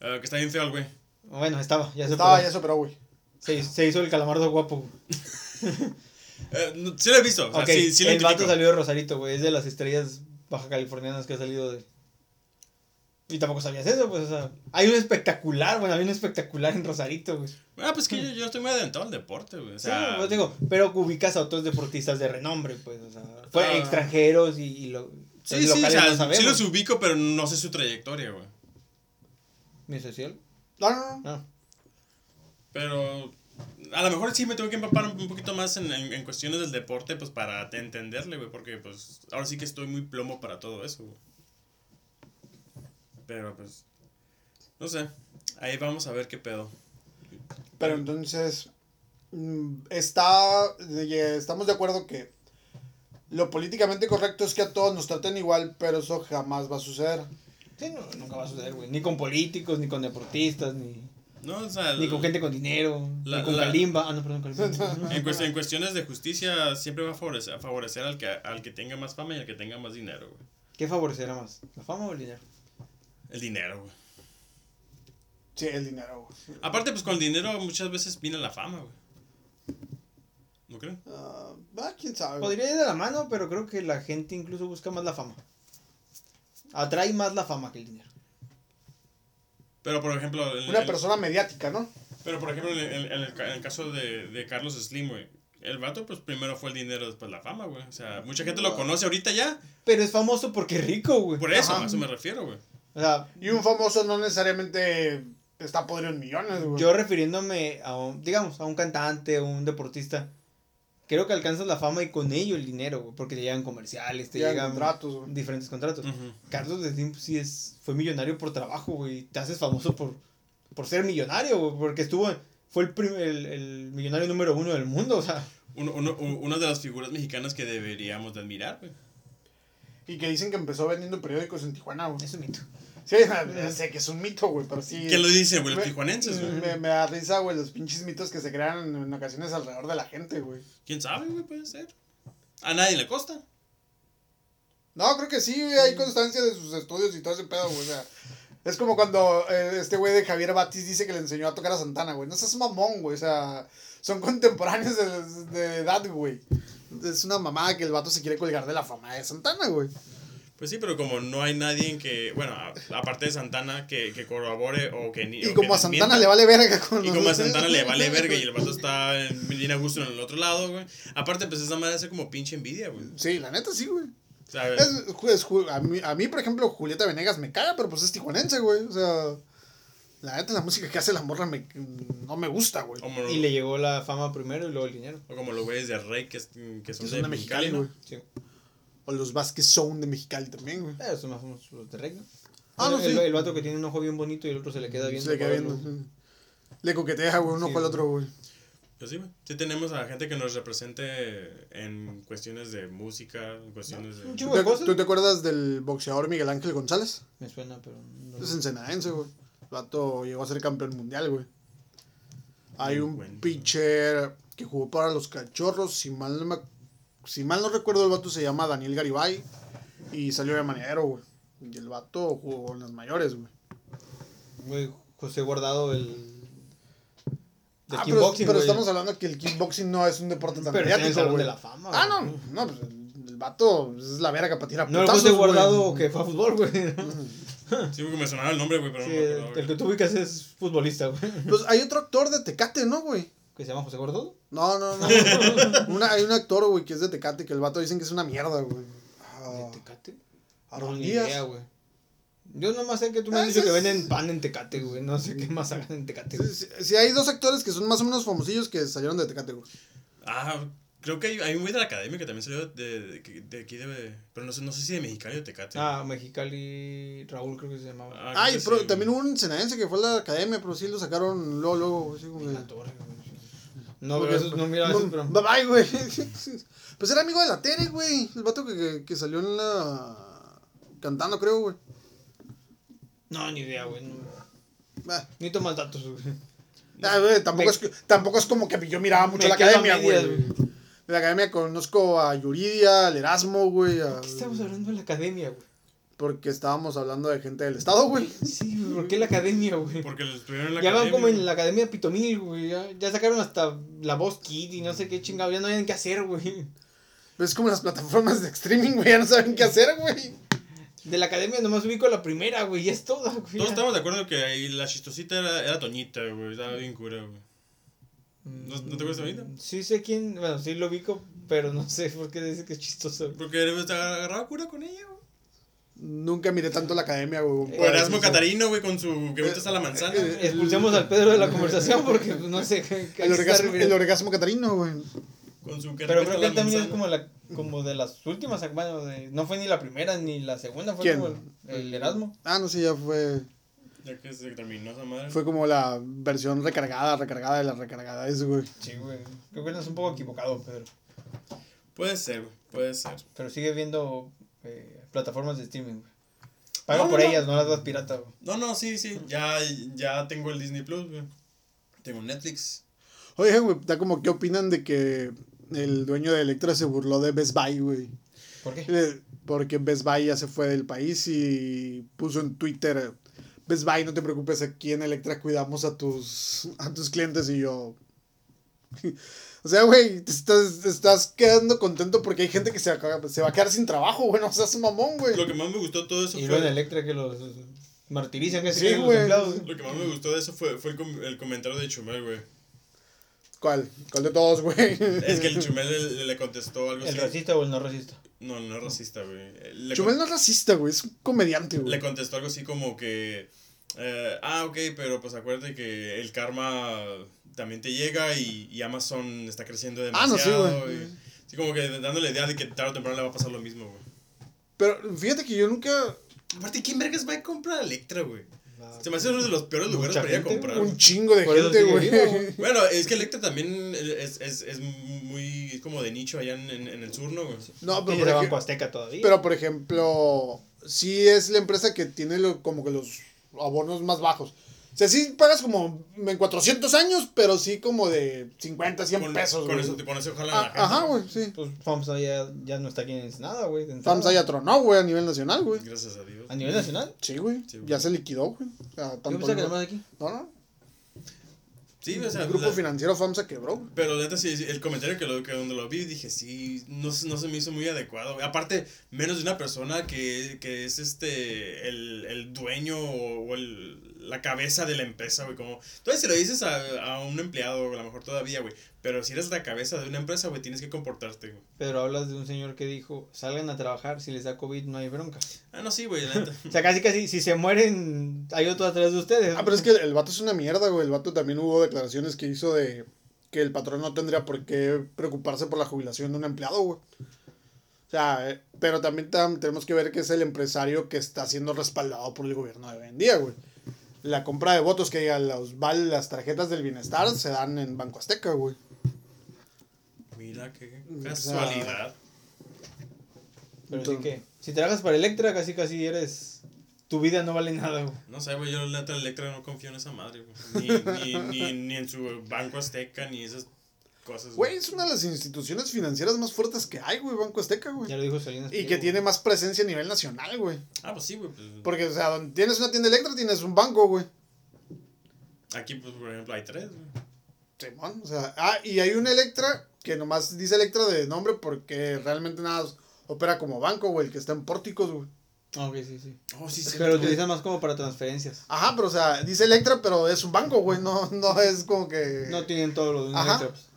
Ah, que está bien feo el güey. Bueno, estaba, ya se Estaba, ya se operó, güey. Se, se hizo el calamardo guapo. güey. (laughs) Eh, no- sí lo he visto. O sea, Ok, sí, sí lo el vato salió de Rosarito, güey. Es de las estrellas baja californianas que ha salido de. Y tampoco sabías eso, pues, o sea. Hay un espectacular, bueno, hay un espectacular en Rosarito, güey. Ah, pues que yo, yo estoy muy adelantado al deporte, güey. O Sí, sea, pues digo, pero ubicas a otros deportistas de renombre, pues, o sea. Fue Ah. extranjeros y, y lo, sí, sí, o sea, no sí los ubico, pero no sé su trayectoria, güey. ¿Mi social? No, no, no. Ah. Pero a lo mejor sí me tengo que empapar un poquito más en, en, en cuestiones del deporte, pues para entenderle, güey, porque pues ahora sí que estoy muy plomo para todo eso, güey. Pero pues, no sé, ahí vamos a ver qué pedo. Pero entonces, mm, está, estamos de acuerdo que lo políticamente correcto es que a todos nos traten igual, pero eso jamás va a suceder. Sí, no, nunca va a suceder, güey. Ni con políticos, ni con deportistas, ni, No, o sea, ni con gente con dinero, La- ni con la- Kalimba. Ah, no, perdón, Kalimba. (laughs) en, cuest- en cuestiones de justicia siempre va a favorecer, a favorecer al, que, al que tenga más fama y al que tenga más dinero, güey. ¿Qué favorecerá más? ¿La fama o el dinero? El dinero, güey. Sí, el dinero. güey. Aparte, pues con el dinero muchas veces viene la fama, güey. ¿No creen? Ah, quién sabe. Podría ir de la mano, pero creo que la gente incluso busca más la fama. Atrae más la fama que el dinero. Pero por ejemplo, el- Una el- persona mediática, ¿no? Pero por ejemplo, en el, en el el caso de, de Carlos Slim, güey. El vato, pues primero fue el dinero, después la fama, güey. O sea, mucha gente lo conoce ahorita ya. Pero es famoso porque es rico, güey. Por eso, Ajá. a eso me refiero, güey. O sea, Y un famoso no necesariamente está podrido en millones, güey. yo refiriéndome a un, digamos, a un cantante un deportista, creo que alcanzas la fama y con ello el dinero, güey, porque te llegan comerciales, te Llegan llegan contratos, güey. diferentes contratos. Ujú. Carlos Slim sí es, fue millonario por trabajo, güey. Te haces famoso por, por ser millonario, güey, porque estuvo, fue el, prim- el, el millonario número uno del mundo, o sea. Uno, uno- u- una de las figuras mexicanas que deberíamos de admirar, güey. Y que dicen que empezó vendiendo periódicos en Tijuana, güey. Es un mito. Sí, sé que es un mito, güey, pero sí. ¿Quién lo dice, güey? Los tijuanenses, güey. Me, me da risa, güey, los pinches mitos que se crean en, ocasiones alrededor de la gente, güey. ¿Quién sabe, güey? Puede ser. A nadie le costa. No, creo que sí, güey, hay constancia de sus estudios y todo ese pedo, güey. O sea, es como cuando eh, este güey de Javier Batis dice que le enseñó a tocar a Santana, güey. No seas mamón, güey. O sea, son contemporáneos de, de edad, güey. Es una mamada que el vato se quiere colgar de la fama de Santana, güey. Pues sí, pero como no hay nadie en que, bueno, aparte de Santana, que, que corrobore o que ni. Y como a Santana le vale verga con Y como a Santana le vale verga y el vato (laughs) está en- bien a gusto en el otro lado, güey. Aparte, pues esa madre hace como pinche envidia, güey. Sí, la neta sí, güey. Es, es a, mí, a mí, por ejemplo, Julieta Venegas me caga, pero pues es tijuanense, güey. O sea, la neta, la música que hace la morra me, no me gusta, güey. Y le llegó la fama primero y luego el dinero. o como los güeyes de Rey que, que son de, Mexicali, ¿no? güey. Sí. O los Vázquez Sound de Mexicali también, güey. Pero son más famosos los de Reino. Ah, no, el, sí. el vato que tiene un ojo bien bonito y el otro se le queda viendo. Se le queda viendo. sí. Le coquetea, güey, un Sí, ojo al güey. otro, güey. Pues sí, güey. Sí tenemos a gente que nos represente en cuestiones de música, en cuestiones de... ¿Tú te, cosas. tú te acuerdas del boxeador Miguel Ángel González? Me suena, pero. no- Es ensenadense, güey. El vato llegó a ser campeón mundial, güey. Hay un bueno. pitcher que jugó para los cachorros. Si mal no, me, si mal no recuerdo, el vato se llama Daniel Garibay. Y salió de manero, güey. Y el vato jugó en las mayores, güey. Güey, José Guardado, el. Del Ah, pero, kickboxing, pero estamos hablando que el kickboxing no es un deporte tan Pero mediático, Salón güey. de la Fama, Ah, güey. no, no, pues el, el vato es la verga para tirar No el putazos, José. Guardado que fue a fútbol, güey. (laughs) Sí, porque me sonaba el nombre, güey, pero Sí, no me acuerdo, el que tú ubicas es futbolista, güey. Pues hay otro actor de Tecate, ¿no, güey? ¿Que se llama José Guardado? No, no, no. (laughs) Una- hay un actor, güey, que es de Tecate, que el vato dicen que es una mierda, güey. Ah, ¿De Tecate? Aaron No, ni Díaz. idea, güey. Yo nomás sé que tú me Ah, has dicho que venden pan en Tecate, güey. No sé qué más hagan en Tecate. güey. Sí, sí, sí, hay dos actores que son más o menos famosillos que salieron de Tecate, güey. Ah, Creo que hay, hay un güey de la academia que también salió de, de, de- aquí de. Pero no sé, no sé si de Mexicali o de Tecate. Ah, Mexicali, Raúl creo que se llamaba. Ah, Ay, pero sí, también güey. hubo un senadense que fue a la academia, pero sí lo sacaron luego, luego. Así como La torre, güey. No, pero eso, no miraba eso, pero. Bye bye, güey. (laughs) Pues era amigo de la Tere, güey. El vato que, que, que salió en la. cantando, creo, güey. No, ni idea, güey. no. Ah, Ni tomas datos, güey. ah, güey, tampoco, Me- es, tampoco es como que yo miraba mucho Me la academia, medias, güey. De la academia conozco a Yuridia, al Erasmo, güey. a- ¿Por qué estamos hablando de la academia, güey? Porque estábamos hablando de gente del estado, güey. (laughs) Sí, ¿por qué la academia, güey? Porque lo estuvieron en la Ya van academia. como en la academia Pitomil, güey. Ya, ya sacaron hasta la voz Kid y no sé qué chingado. Ya no hayan qué hacer, güey. Pues es como las plataformas de streaming, güey. Ya no saben qué hacer, güey. De la academia nomás ubico la primera, güey. Y es toda, güey. Todos estamos de acuerdo que ahí la chistosita era, era Toñita, güey. Estaba bien cura, güey. ¿No- no te acuerdas de Toñita? Mm, Sí sé quién, bueno, sí lo ubico, pero no sé por qué dice que es chistoso. güey. Porque agarraba cura con ella, güey. Nunca miré tanto la academia, güey. O Erasmo Catarino, güey, con su que metes a la manzana. eh. Expulsemos al Pedro de la conversación porque pues, no sé qué El orgasmo, el orgasmo catarino, güey. Con su que Pero creo que él también es como, la, como de las últimas, bueno, de, no fue ni la primera ni la segunda, fue ¿Quién? como el, el Erasmo. Ah, no sé, ya fue. Ya que se terminó esa madre. Fue como la versión recargada, recargada de la recargada, eso, güey. Sí, güey. Creo que no es un poco equivocado, Pedro. Puede ser, güey. Puede ser. Pero sigue viendo eh, plataformas de streaming, No, por no, ellas, no las das pirata, güey. No, no, sí, sí. Ya, ya tengo el Disney Plus, güey. Tengo Netflix. Oye, güey, da como qué opinan de que el dueño de Electra se burló de Best Buy, güey. ¿Por qué? Eh, Porque Best Buy ya se fue del país y puso en Twitter, Best Buy, no te preocupes, aquí en Electra cuidamos a tus, a tus clientes y yo... O sea, güey, te estás, te estás quedando contento porque hay gente que se, va- se va a quedar sin trabajo, güey, no seas mamón, güey. Lo que más me gustó de todo eso Y fue. luego en Electra que los martirizan, que se Sí, los güey. empleados. Lo que más me gustó de eso fue, fue el, com- el comentario de Chumel, güey. ¿Cuál? ¿Cuál de todos, güey? Es que el Chumel le, le contestó algo ¿El así. racista o el no racista? No, no es racista, güey. Le, Chumel no es racista, güey, es un comediante, le güey. contestó algo así como que. eh, ah, ok, pero pues acuérdate que el karma también te llega y, y Amazon está creciendo Ah, no, sí, demasiado. güey. y- sí, como que dándole la idea de que tarde o temprano le va a pasar lo mismo, güey. Pero fíjate que yo nunca... Aparte, ¿quién vergas va a comprar Electra, güey? Ah, Se me hace uno de los peores lugares para ir a comprar. Un chingo de gente, güey. Bueno, es que Electra también es, es, es muy es como de nicho allá en, en, en el sur, ¿no, güey? No, pero por, de Banco Azteca todavía. pero por ejemplo, sí es la empresa que tiene lo- como que los abonos más bajos. O sea, sí pagas como en 400 años, pero sí como de 50, 100 Con, pesos, con güey. eso, con eso jalan Ah, a la gente. Ajá, güey, sí. Pues FAMSA ya, ya no está aquí en nada, güey. FAMSA ya tronó, güey, a nivel nacional, güey. Gracias a Dios. ¿A nivel nacional? Sí, güey. Sí, güey. Ya se liquidó, güey. O sea, Yo tanto pensaba que no- nada más aquí. No, no. Sí, o sea, El grupo la- financiero FAMSA quebró, güey. Pero neta, sí, sí, el comentario que, lo, que donde lo vi, dije, sí, no, se- no se me hizo muy adecuado. Aparte, menos de una persona que, que es este, el, el dueño o, o el, la cabeza de la empresa, güey. Como, entonces, si lo dices a, a un empleado, a lo mejor todavía, güey. Pero si eres la cabeza de una empresa, güey, tienes que comportarte, güey. Pero hablas de un señor que dijo, salgan a trabajar, si les da COVID no hay bronca. Ah, no, sí, güey. (laughs) O sea, casi casi, si se mueren, hay otro atrás de ustedes. Ah, pero es que el vato es una mierda, güey. El vato también hubo declaraciones que hizo de que el patrón no tendría por qué preocuparse por la jubilación de un empleado, güey. O sea, eh, pero también tam- tenemos que ver que es el empresario que está siendo respaldado por el gobierno de hoy en día, güey. La compra de votos que diga los val, las tarjetas del bienestar se dan en Banco Azteca, güey. Mira, qué O sea, casualidad. Pero sí que, si trabajas para Electra, casi casi eres, tu vida no vale nada, güey. No sé, güey, yo la Electra no confío en esa madre, güey. Ni, ni, ni, ni en su banco azteca, ni esas cosas. Güey, es una de las instituciones financieras más fuertes que hay, güey, Banco Azteca, güey. Ya lo dijo Salinas. Y que güey. tiene más presencia a nivel nacional, güey. Ah, pues sí, güey. Pues, Porque, o sea, donde tienes una tienda eléctrica tienes un banco, güey. aquí, pues, por ejemplo, hay tres, güey. Simón, o sea, ah, y hay un Electra que nomás dice Electra de nombre porque realmente nada opera como banco, güey, el que está en pórticos, güey. Ah, ok, sí, sí. Oh, sí, sí. Pero lo utilizan más como para transferencias. Ajá, pero o sea, dice Electra, pero es un banco, güey, no, no es como que... No tienen todo lo de Ajá. Electra, pues.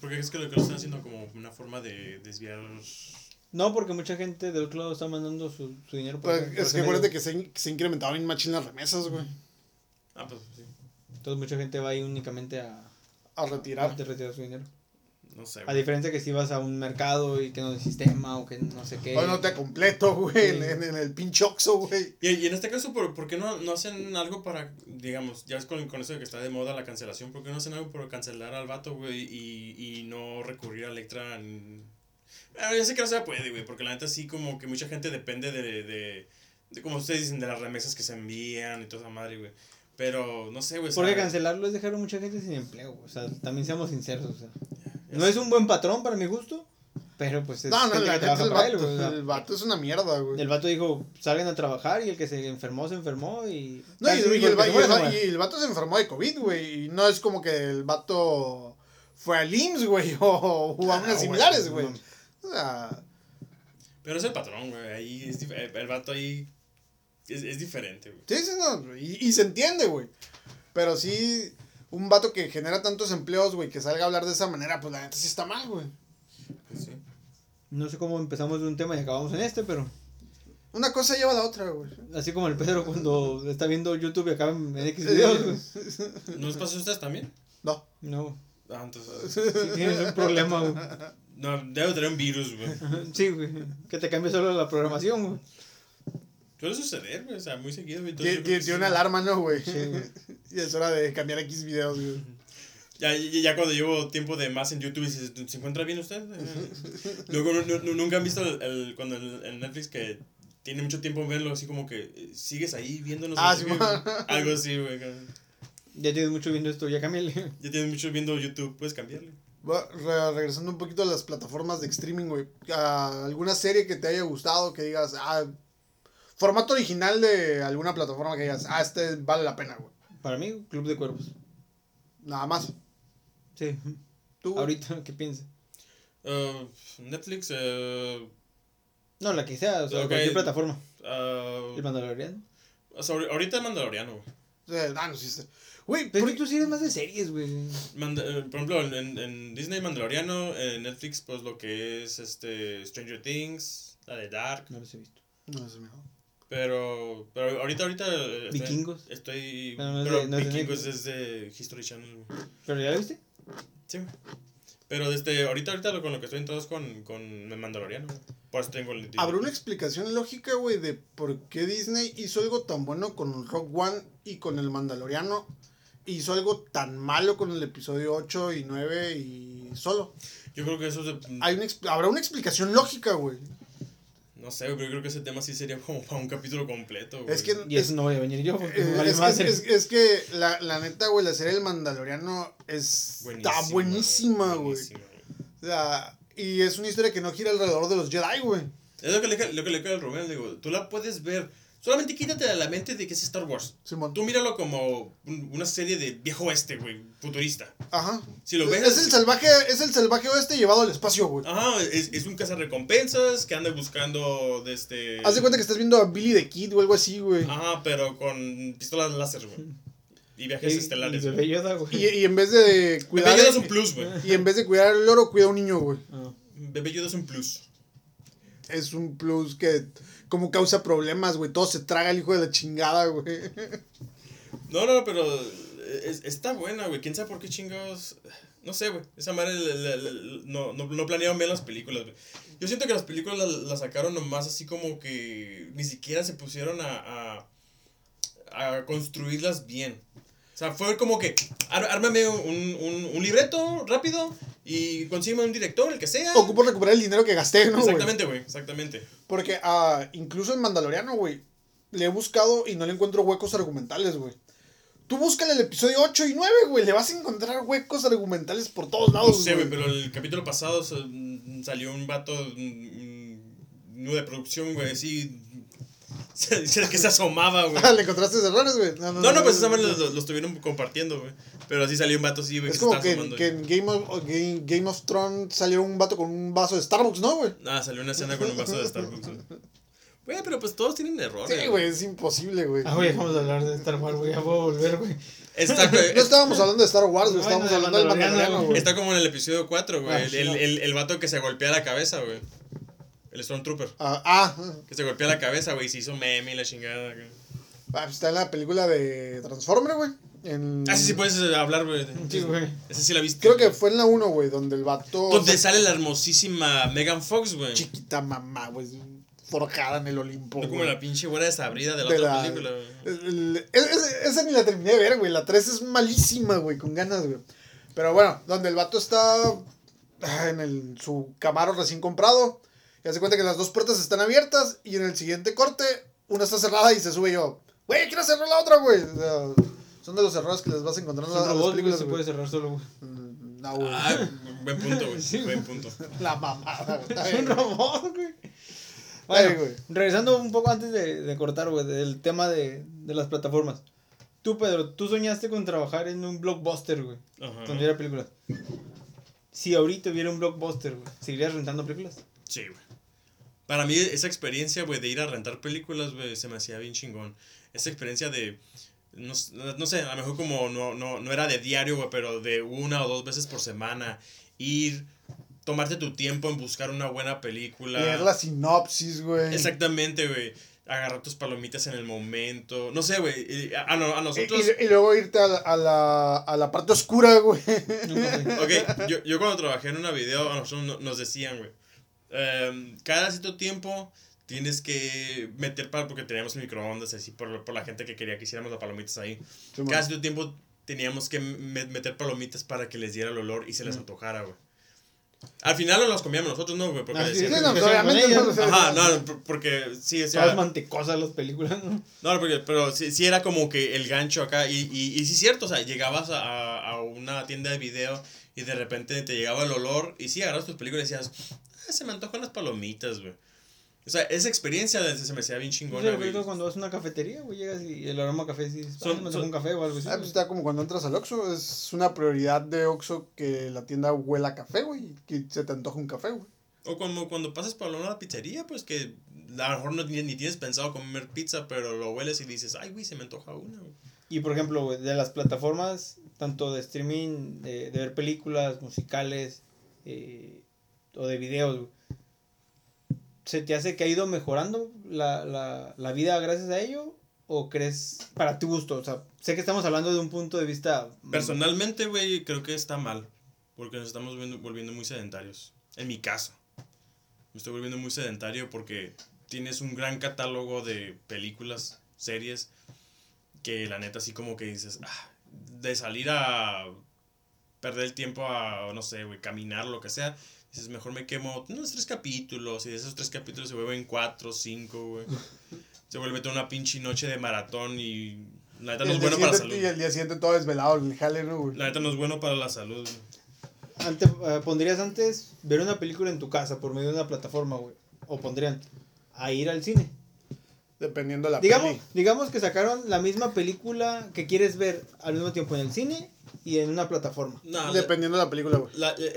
Porque es que lo que lo están haciendo como una forma de desviar. No, porque mucha gente del otro lado está mandando su, su dinero por Pues, por es que acuérdate medio. que se, se incrementaron en machín las remesas, güey, Ah, pues sí. Entonces mucha gente va ahí únicamente a, a a retirar. retirar su dinero. No sé, A diferencia que si vas a un mercado y que no hay sistema o que no sé qué. O no te completo, güey, Sí. en, en- en el pinche Oxxo, güey. Y, y en este caso, ¿por, por qué no, no hacen algo para, digamos, ya es con, con eso de que está de moda la cancelación, ¿por qué no hacen algo para cancelar al vato, güey, y, y no recurrir a Electra en... Bueno, ya sé que no se puede, güey, porque la neta sí como que mucha gente depende de, de, de, como ustedes dicen, de las remesas que se envían y toda esa madre, güey. Pero, no sé, güey. Porque cancelarlo es dejar a mucha gente sin empleo. O sea, también seamos sinceros. O sea, no es un buen patrón para mi gusto, pero pues es No, no, la que trabaja el para él, vato, güey, o sea, el vato es una mierda, güey. El vato dijo, salgan a trabajar y el que se enfermó, se enfermó y... No, y, y el, va- y se el vato se enfermó de COVID, güey. Y no es como que el vato fue al IMSS, güey, (laughs) o, o a Ah, unas güey, similares, güey. no. O sea, Pero es el patrón, güey, ahí es el vato ahí es, es diferente, güey. sí, sí, no. Y, y se entiende, güey. Pero sí, un vato que genera tantos empleos, güey, que salga a hablar de esa manera, pues la neta sí está mal, güey. Pues sí. No sé cómo empezamos de un tema y acabamos en este, pero... Una cosa lleva a la otra, güey. Así como el Pedro cuando está viendo YouTube y acaba en X videos, güey. ¿No les pasa a ustedes también? No. No, Ah, entonces... sí tienes un problema, güey. No, debe tener un virus, güey. Sí, güey. Que te cambie solo la programación, güey. Suele suceder, güey, o sea, muy seguido, güey. entonces Tiene, sí. una alarma, ¿no, güey? Sí, güey. (laughs) y es hora de cambiar X videos, güey. (laughs) Ya, ya, ya cuando llevo tiempo de más en YouTube, dices, ¿se encuentra bien usted? (laughs) Luego, nu- nu- nunca han visto el, el- cuando el, el Netflix que tiene mucho tiempo en verlo, así como que eh, sigues ahí viéndonos. Ah, sí. Algo así, güey. Ya tienes mucho viendo esto, ya cámbiale. Ya tienes mucho viendo YouTube, puedes cambiarle. Va- re- regresando un poquito a las plataformas de streaming, güey. ¿Alguna serie que te haya gustado que digas, ah, formato original de alguna plataforma que digas, ah, este vale la pena, güey? Para mí, Club de Cuervos. Nada más. Sí. Tú, güey. Ahorita, ¿qué piensas? Uh, Netflix, uh, No, la que sea, o sea, cualquier plataforma. uh, El Mandaloriano. o sea, ahori- ahorita Mandaloriano, güey. Eh, ah, no, sí, sí. Güey, Pero ¿por tú sí eres más de series, güey. Manda- eh, por ejemplo, en, en- en Disney Mandaloriano, en Netflix, pues lo que es este Stranger Things, la de Dark. No los he visto. No, eso me Pero, pero ahorita, ahorita. eh, estoy- Vikingos. Estoy. Pero no es pero de- no es de Vikingos es de History Channel. güey. ¿Pero ya la viste? Sí. Pero desde ahorita, ahorita lo, con lo que estoy entrado es con, con el Mandaloriano. eso tengo el. ¿Habrá una explicación lógica, güey, de por qué Disney hizo algo tan bueno con Rock One y con el Mandaloriano? Hizo algo tan malo con el episodio 8 y 9 y solo. Yo creo que eso es. de- Hay una, habrá una explicación lógica, güey. No sé, pero yo creo que ese tema sí sería (laughs) como para un capítulo completo. güey. Es que Y eso no voy a venir yo, porque Eh, vale es, más. es- es- es que la, la neta, güey, la serie del Mandaloriano es, está buenísima, güey. buenísima, güey. O sea, y es una historia que no gira alrededor de los Jedi, güey. Es lo que le, lo que le queda al Rubén, digo, tú la puedes ver. Solamente quítate de la mente de que es Star Wars. Simón. Tú míralo como un- una serie de viejo oeste, güey, futurista. Ajá. Si lo ves es el salvaje, es el salvaje oeste llevado al espacio, güey. Ajá, es, es un cazarrecompensas que anda buscando de este... Haz de cuenta que estás viendo a Billy the Kid o algo así, güey. Ajá, pero con pistolas láser, güey. Y viajes Y- estelares, y güey. Bebé Yoda, güey. Y, y en vez de cuidar. Bebé Yoda es un plus, güey. Y en vez de cuidar al loro, cuida a un niño, güey. Ah. Bebé Yoda es un plus. Es un plus que como causa problemas, güey. Todo se traga el hijo de la chingada, güey. (laughs) No, no, pero es- está buena, güey. ¿Quién sabe por qué chingados? No sé, güey. Esa madre le- le- le- no, no, no planearon bien las películas, güey. Yo siento que las películas las, las sacaron nomás así como que ni siquiera se pusieron a, a, a construirlas bien. O sea, fue como que, ármame un, un, un libreto rápido y consígueme un director, el que sea. Ocupo recuperar el dinero que gasté, ¿no, güey? Exactamente, güey, exactamente. Porque ah, incluso en Mandaloriano, güey, le he buscado y no le encuentro huecos argumentales, güey. Tú búscale el episodio 8 y 9, güey. Le vas a encontrar huecos argumentales por todos No lados, sé, güey, pero el capítulo pasado sa- salió un vato mm, mm, de producción, güey, así. (laughs) que se asomaba, güey. ¿Le encontraste errores, güey? No, no, pues esa madre lo, lo- lo estuvieron compartiendo, güey. Pero así salió un vato así, güey, que Es se como que, asomando. que en Game of, Game, Game of Thrones salió un vato con un vaso de Starbucks, ¿no, güey? Ah, salió una escena con un vaso de Starbucks, güey. (laughs) Güey, pero pues todos tienen errores. Sí, güey, es imposible, güey. Ah, güey, vamos a hablar de Star Wars, güey. Ya puedo volver, güey. Está, No (laughs) estábamos hablando de Star Wars, güey. No, estábamos no, de hablando del Mandaloriano, güey. está como en el episodio 4, güey. Ah, el, el, no. el, el vato que se golpea la cabeza, güey. El Stormtrooper. Ah, ah, Que se golpea la cabeza, güey, y se hizo meme y la chingada, güey. ah, está en la película de Transformer, güey. En... Ah, sí, sí, puedes eh, hablar, güey. Sí, güey. Ese sí la viste. Creo que fue en la 1, güey, donde el vato... Donde se- sale la hermosísima Megan Fox, güey. Chiquita mamá, güey. Forjada en el Olimpo. No como la pinche güera desabrida de la De otra la- película, güey. Esa ni la terminé de ver, güey. La 3 es malísima, güey, con ganas, güey. Pero bueno, donde el vato está ah, en el, su camaro recién comprado. Y hace cuenta que las dos puertas están abiertas. Y en el siguiente corte, una está cerrada y se sube yo. Güey, quiero cerrar la otra, güey. O sea, son de los errores que les vas encontrando a un las películas, se puede cerrar solo, güey. Mm, No, güey. Ah, buen punto, güey. Sí, buen punto. (laughs) La mamada, güey. Es un robot, güey. Ay, Bueno, güey. regresando un poco antes de, de cortar, güey, del tema de, de las plataformas. Tú, Pedro, tú soñaste con trabajar en un blockbuster, güey, Ajá. donde hubiera películas. Si ahorita hubiera un blockbuster, güey, ¿seguirías rentando películas? Sí, güey. Para mí, esa experiencia, güey, de ir a rentar películas, güey, se me hacía bien chingón. Esa experiencia de. No, no sé, a lo mejor como no, no, no era de diario, güey, pero de una o dos veces por semana. Ir, tomarte tu tiempo en buscar una buena película. Leer la sinopsis, güey. Exactamente, güey. Agarrar tus palomitas en el momento. No sé, güey. A, a nosotros. y- y luego irte a la, a la, a la parte oscura, güey. Ok, yo, yo cuando trabajé en una video, a nosotros no- nos decían, güey, em, cada cierto tiempo tienes que meter para, porque teníamos microondas así, por, por la gente que quería que hiciéramos las palomitas ahí. Cada cierto tiempo teníamos que me- meter palomitas para que les diera el olor y se les Mm. antojara, güey. Al final no las comíamos nosotros, no, güey, porque Ah, sí, Sí, decían- no, obviamente no, Ajá, no, por- porque sí, o sea, Todas mantecosas las películas, ¿no? no, porque, pero sí, sí era como que el gancho acá. Y, y, y sí es cierto, o sea, llegabas a, a- a una tienda de video y de repente te llegaba el olor. Y sí, agarras tus películas y decías, "Ah, se me antojan las palomitas, güey. O sea, esa experiencia de- se me hacía bien chingona, güey. cuando vas a una cafetería, güey, llegas y el aroma a café, dices, ah, Son- me son- un café o algo así. Ah, pues está como cuando entras al Oxxo. Es una prioridad de Oxxo que la tienda huela a café, güey. Que se te antoja un café, güey. O como cuando pasas por una pizzería, pues que a lo mejor no, ni, ni tienes pensado comer pizza, pero lo hueles y dices, ay, güey, se me antoja una, güey. Y por ejemplo, güey, de las plataformas, tanto de streaming, de, de ver películas, musicales eh, o de videos, ¿se te hace que ha ido mejorando la, la, la vida gracias a ello? ¿O crees para tu gusto? O sea, sé que estamos hablando de un punto de vista... Personalmente, güey, creo que está mal. Porque nos estamos volviendo, volviendo muy sedentarios. En mi caso. Me estoy volviendo muy sedentario porque tienes un gran catálogo de películas, series, que la neta así como que dices, ah, de salir a perder el tiempo a, no sé, güey, caminar, lo que sea, dices, mejor me quemo unos tres capítulos y de esos tres capítulos se vuelven cuatro, cinco, güey. (laughs) Se vuelve toda una pinche noche de maratón y la neta no es bueno para la salud. y el día siguiente todo desvelado, el jale. La neta no es bueno para la salud. güey. Ante, eh, ¿Pondrías antes ver una película en tu casa por medio de una plataforma, güey? ¿O pondrían a ir al cine? Dependiendo de la Digamos, peli. digamos que sacaron la misma película que quieres ver al mismo tiempo en el cine y en una plataforma. No, Dependiendo de la película, güey.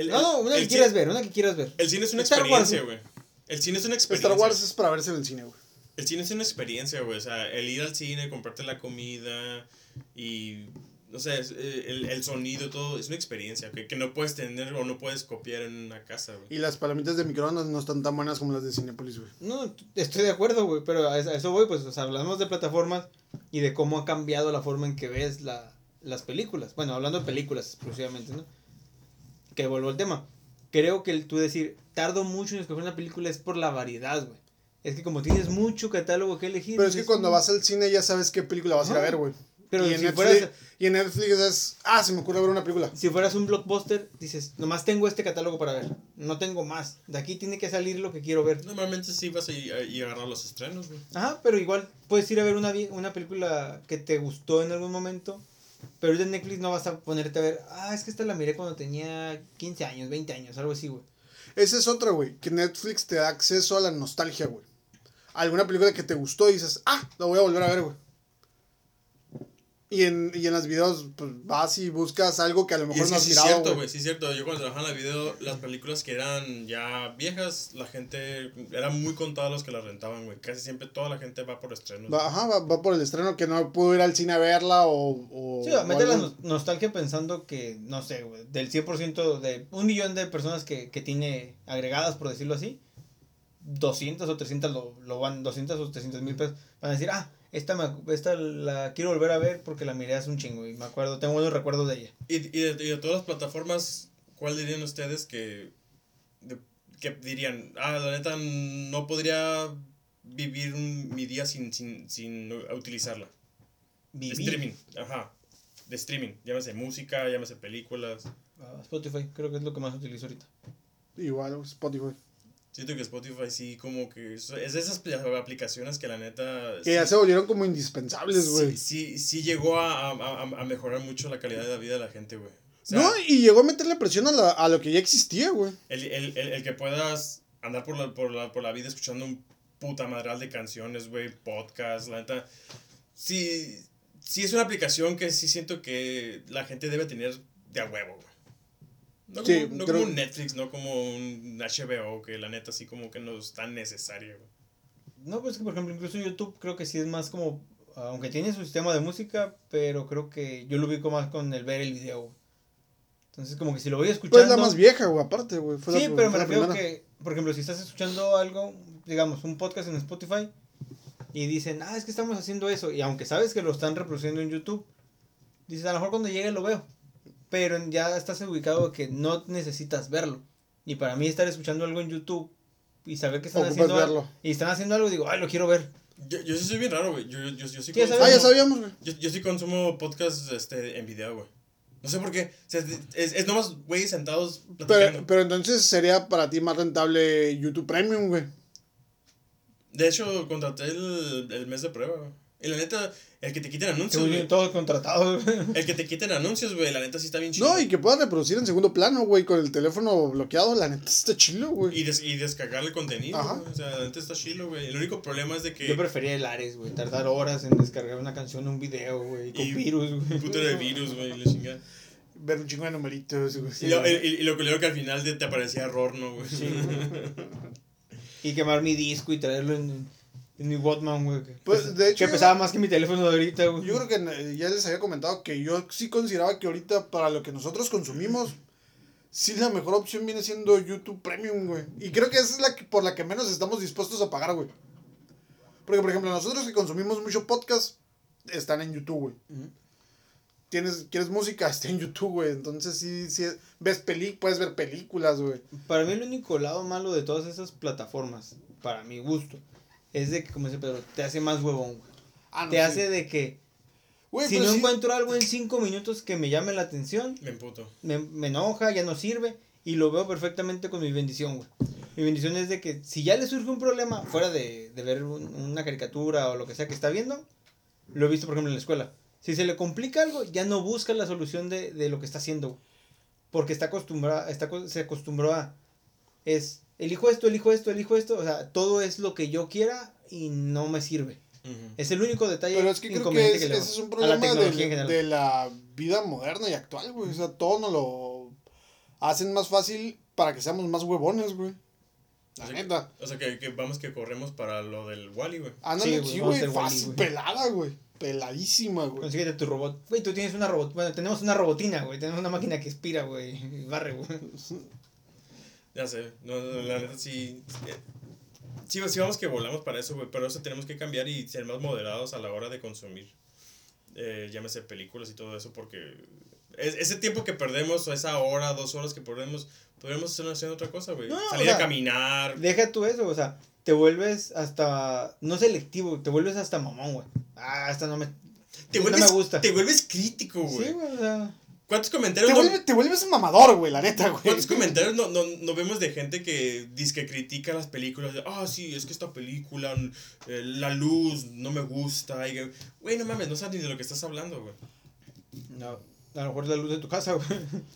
No, no, una el que quieras ver, una que quieras ver. El cine es una Star experiencia, güey. El cine es una experiencia. Star Wars es para verse en el cine, güey. El cine es una experiencia, güey. O sea, el ir al cine, comprarte la comida y. No sé, eh, el, el sonido, todo. Es una experiencia que, que no puedes tener o no puedes copiar en una casa, güey. Y las palomitas de microondas no están tan buenas como las de Cinepolis, güey. No, estoy de acuerdo, güey, pero a eso a eso voy, pues, o sea, hablamos de plataformas y de cómo ha cambiado la forma en que ves la, las películas. Bueno, hablando de películas exclusivamente, ¿no? Que vuelvo al tema. Creo que el tú decir, tardo mucho en escoger una película es por la variedad, güey. Es que como tienes mucho catálogo que elegir. Pero es que cuando "Mm". vas al cine ya sabes qué película vas a ir a ver, güey. Pero y, en si Netflix, fueras- y en Netflix es, ah, se me ocurre ver una película. Si fueras un blockbuster, dices, nomás tengo este catálogo para ver. No tengo más. De aquí tiene que salir lo que quiero ver. Normalmente sí vas a ir a, ir a agarrar los estrenos, güey. Ajá, pero igual puedes ir a ver una, vi- una película que te gustó en algún momento. Pero ahorita en Netflix no vas a ponerte a ver, ah, es que esta la miré cuando tenía 15 años, 20 años, algo así, güey. Esa es otra, güey. Que Netflix te da acceso a la nostalgia, güey. Alguna película que te gustó y dices, ah, la voy a volver a ver, güey. Y en, y en los videos, pues vas y buscas algo que a lo Y mejor es no has sí es mirado, cierto, güey. sí es cierto. Yo cuando trabajaba en la video, las películas que eran ya viejas, la gente, eran muy contadas los que las rentaban, güey. Casi siempre toda la gente va por estrenos. Va, ajá, va, va por el estreno que no pudo ir al cine a verla o... o Sí, o mete la nos- nostalgia pensando que, no sé, güey, del 100% de un millón de personas que, que tiene agregadas, por decirlo así, 200 o 300 lo, lo van, 200 o 300 mil pesos, van a decir, ah, esta, me, esta la quiero volver a ver porque la miré hace un chingo y me acuerdo, tengo buenos recuerdos de ella. Y, y, de, y de todas las plataformas, ¿cuál dirían ustedes que, de- que dirían, ah, la neta, no podría vivir un- mi día sin, sin, sin utilizarla? De streaming, ajá. De streaming, llámese música, llámese películas. Ah, Spotify, creo que es lo que más utilizo ahorita. Igual, Spotify. Siento que Spotify sí, como que es de esas pl- aplicaciones que la neta... Que ya se volvieron como indispensables, güey. Sí, sí, sí llegó a, a, a- a mejorar mucho la calidad de la vida de la gente, güey. O sea, no, y llegó a meterle presión a, la- a lo que ya existía, güey. el, el, el, el que puedas andar por la, por, la, por la vida escuchando un puta madral de canciones, güey, podcast, la neta. Sí, sí es una aplicación que sí siento que la gente debe tener de a huevo, güey. No, Sí, como, no creo- como un Netflix, no como un HBO, que la neta sí como que no es tan necesario. No, pues que por ejemplo, incluso YouTube creo que sí es más como, aunque tiene su sistema de música, pero creo que yo lo ubico más con el ver el video. Entonces como que si lo voy escuchando... Pues la más vieja, güey, aparte, güey. fue Sí, la- pero me refiero que, por ejemplo, si estás escuchando algo, digamos, un podcast en Spotify, y dicen, ah, es que estamos haciendo eso, y aunque sabes que lo están reproduciendo en YouTube, dices, a lo mejor cuando llegue lo veo, pero ya estás ubicado que no necesitas verlo. Y para mí estar escuchando algo en YouTube y saber que están Ocupas haciendo algo, verlo. y están haciendo algo, digo, ay, lo quiero ver. Yo, yo sí soy bien raro, güey. Yo, yo, yo sí Sí, ya consumo- Ah, ya sabíamos, güey. Yo, yo sí consumo podcast este, en video, güey. No sé por qué. O sea, es, es nomás güeyes sentados platicando. Pero, pero entonces sería para ti más rentable YouTube Premium, güey. De hecho, contraté el, el mes de prueba, güey. Y la neta, el que te quiten anuncios, güey. todos contratados. (laughs) güey. El que te quiten anuncios, güey. La neta sí está bien chido. No, y que puedas reproducir en segundo plano, güey, con el teléfono bloqueado, la neta está chilo, güey. Y, des- y descargar el contenido, Ajá. güey. O sea, la neta está chido, güey. El único problema es de que. Yo prefería el Ares, güey, tardar horas en descargar una canción, un video, güey, con Y- virus, güey. Un puto de virus, güey. la chingada. Ver un chingo de numeritos, güey. Y, lo, y, y lo culero que al final te, te aparecía error, ¿no, güey? Sí, (laughs) Y quemar mi disco y traerlo en, en mi Walkman, güey. que- Pues, de hecho, Que pesaba más que mi teléfono de ahorita, güey. Yo creo que eh, ya les había comentado que yo sí consideraba que ahorita para lo que nosotros consumimos, sí la mejor opción viene siendo YouTube Premium, güey. Y creo que esa es la que, por la que menos estamos dispuestos a pagar, güey. Porque, por ejemplo, nosotros que consumimos mucho podcast, están en YouTube, güey. Tienes, quieres música, (laughs) está en YouTube, güey. Entonces sí, sí, ves peli, puedes ver películas, güey. Para mí el único lado malo de todas esas plataformas, para mi gusto, es de que, como dice Pedro, te hace más huevón, güey. Ah, no, Te sí. hace de que Güey, si no sí- encuentro algo en cinco minutos que me llame la atención, Me emputo. me, me enoja, ya no sirve y lo veo perfectamente con mi bendición, güey. Mi bendición es de que si ya le surge un problema fuera de, de ver un- una caricatura o lo que sea que está viendo, lo he visto por ejemplo en la escuela. Si se le complica algo, ya no busca la solución de, de lo que está haciendo, güey. Porque está acostumbrado, está, se acostumbró a, es, elijo esto, elijo esto, elijo esto, o sea, todo es lo que yo quiera y no me sirve. Ujú. Es el único detalle Pero es que creo que, es- le veo ese es un la problema en de, la vida moderna y actual, güey. O sea, todo nos lo hacen más fácil para que seamos más huevones, güey. La O sea, neta. O sea, que, que vamos que corremos para lo del Wally, güey. Ándale, Sí, güey, sí, güey. fácil, pelada, güey. Peladísima, güey. Consíguete tu robot. Güey, tú tienes una robot. Bueno, tenemos una robotina, güey. Tenemos una máquina que expira, güey. Y barre, güey. (laughs) Ya sé, no, no, la neta sí. eh, Sí, sí, vamos que volamos para eso, güey. Pero eso tenemos que cambiar y ser más moderados a la hora de consumir. Eh, llámese películas y todo eso, porque es- ese tiempo que perdemos, o esa hora, dos horas que perdemos, podríamos estar haciendo otra cosa, güey. No, Salir o sea, a caminar. Deja tú eso, o sea, te vuelves hasta. No selectivo, te vuelves hasta mamón, güey. Ah, esta no me. Te no vuelves, me gusta. Te vuelves crítico, güey. Sí, güey, o sea. ¿Cuántos comentarios Te, no, vuelve- te vuelves mamador, güey, la neta, güey. ¿Cuántos comentarios no, no, no vemos de gente que dice que critica las películas? De, ah, sí, es que esta película, eh, la luz, no me gusta. y Güey, no mames, no sabes ni de lo que estás hablando, güey. No, a lo mejor es la luz de tu casa, güey.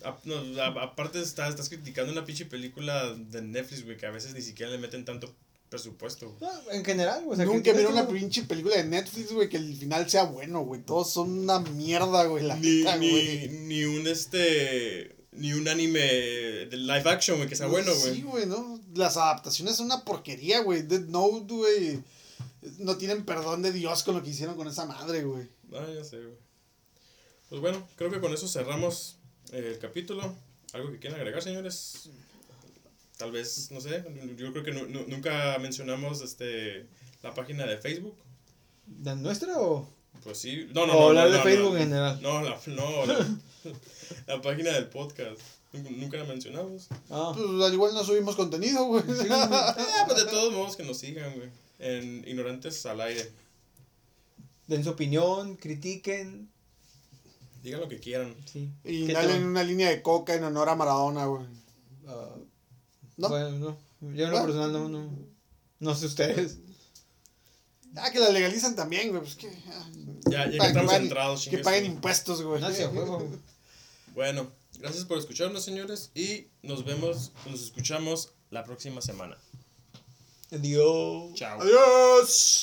A- no, a- aparte estás, estás criticando una pinche película de Netflix, güey, que a veces ni siquiera le meten tanto presupuesto. güey. No, en general, güey. O sea, Nunca vieron una pinche película de Netflix, güey, que el final sea bueno, güey. Todos son una mierda, güey, la Ni, neta, ni, güey. ni un este. Ni un anime de live action, güey, que sea bueno, güey. Sí, güey, ¿no? Las adaptaciones son una porquería, güey. Dead Note, güey. No tienen perdón de Dios con lo que hicieron con esa madre, güey. Ah, ya sé, güey. Pues bueno, creo que con eso cerramos el capítulo. ¿Algo que quieran agregar, señores? Tal vez, no sé, yo creo que nu- nunca mencionamos este la página de Facebook. ¿La nuestra o.? Pues sí. No, no, O no. hablar no, de no, Facebook no. en general. No, la, no, la, (laughs) la página del podcast. Nunca- la mencionamos. Ah. Pues al igual no subimos contenido, güey. (laughs) Ah, pues de todos modos que nos sigan, güey. En Ignorantes al aire. Den su opinión, critiquen. Digan lo que quieran. Sí. Y ¿Qué dale una línea de coca en honor a Maradona, güey. Ah, ¿No? Bueno, no. Yo en lo personal no, no. No sé ustedes. Ah, que la legalizan también, güey. Pues que. ah, Ya, ya que estamos paguen- centrados, Que paguen impuestos, güey. A huevo. Bueno, gracias por escucharnos, señores. Y nos vemos, nos escuchamos la próxima semana. Adiós. Chao. Adiós.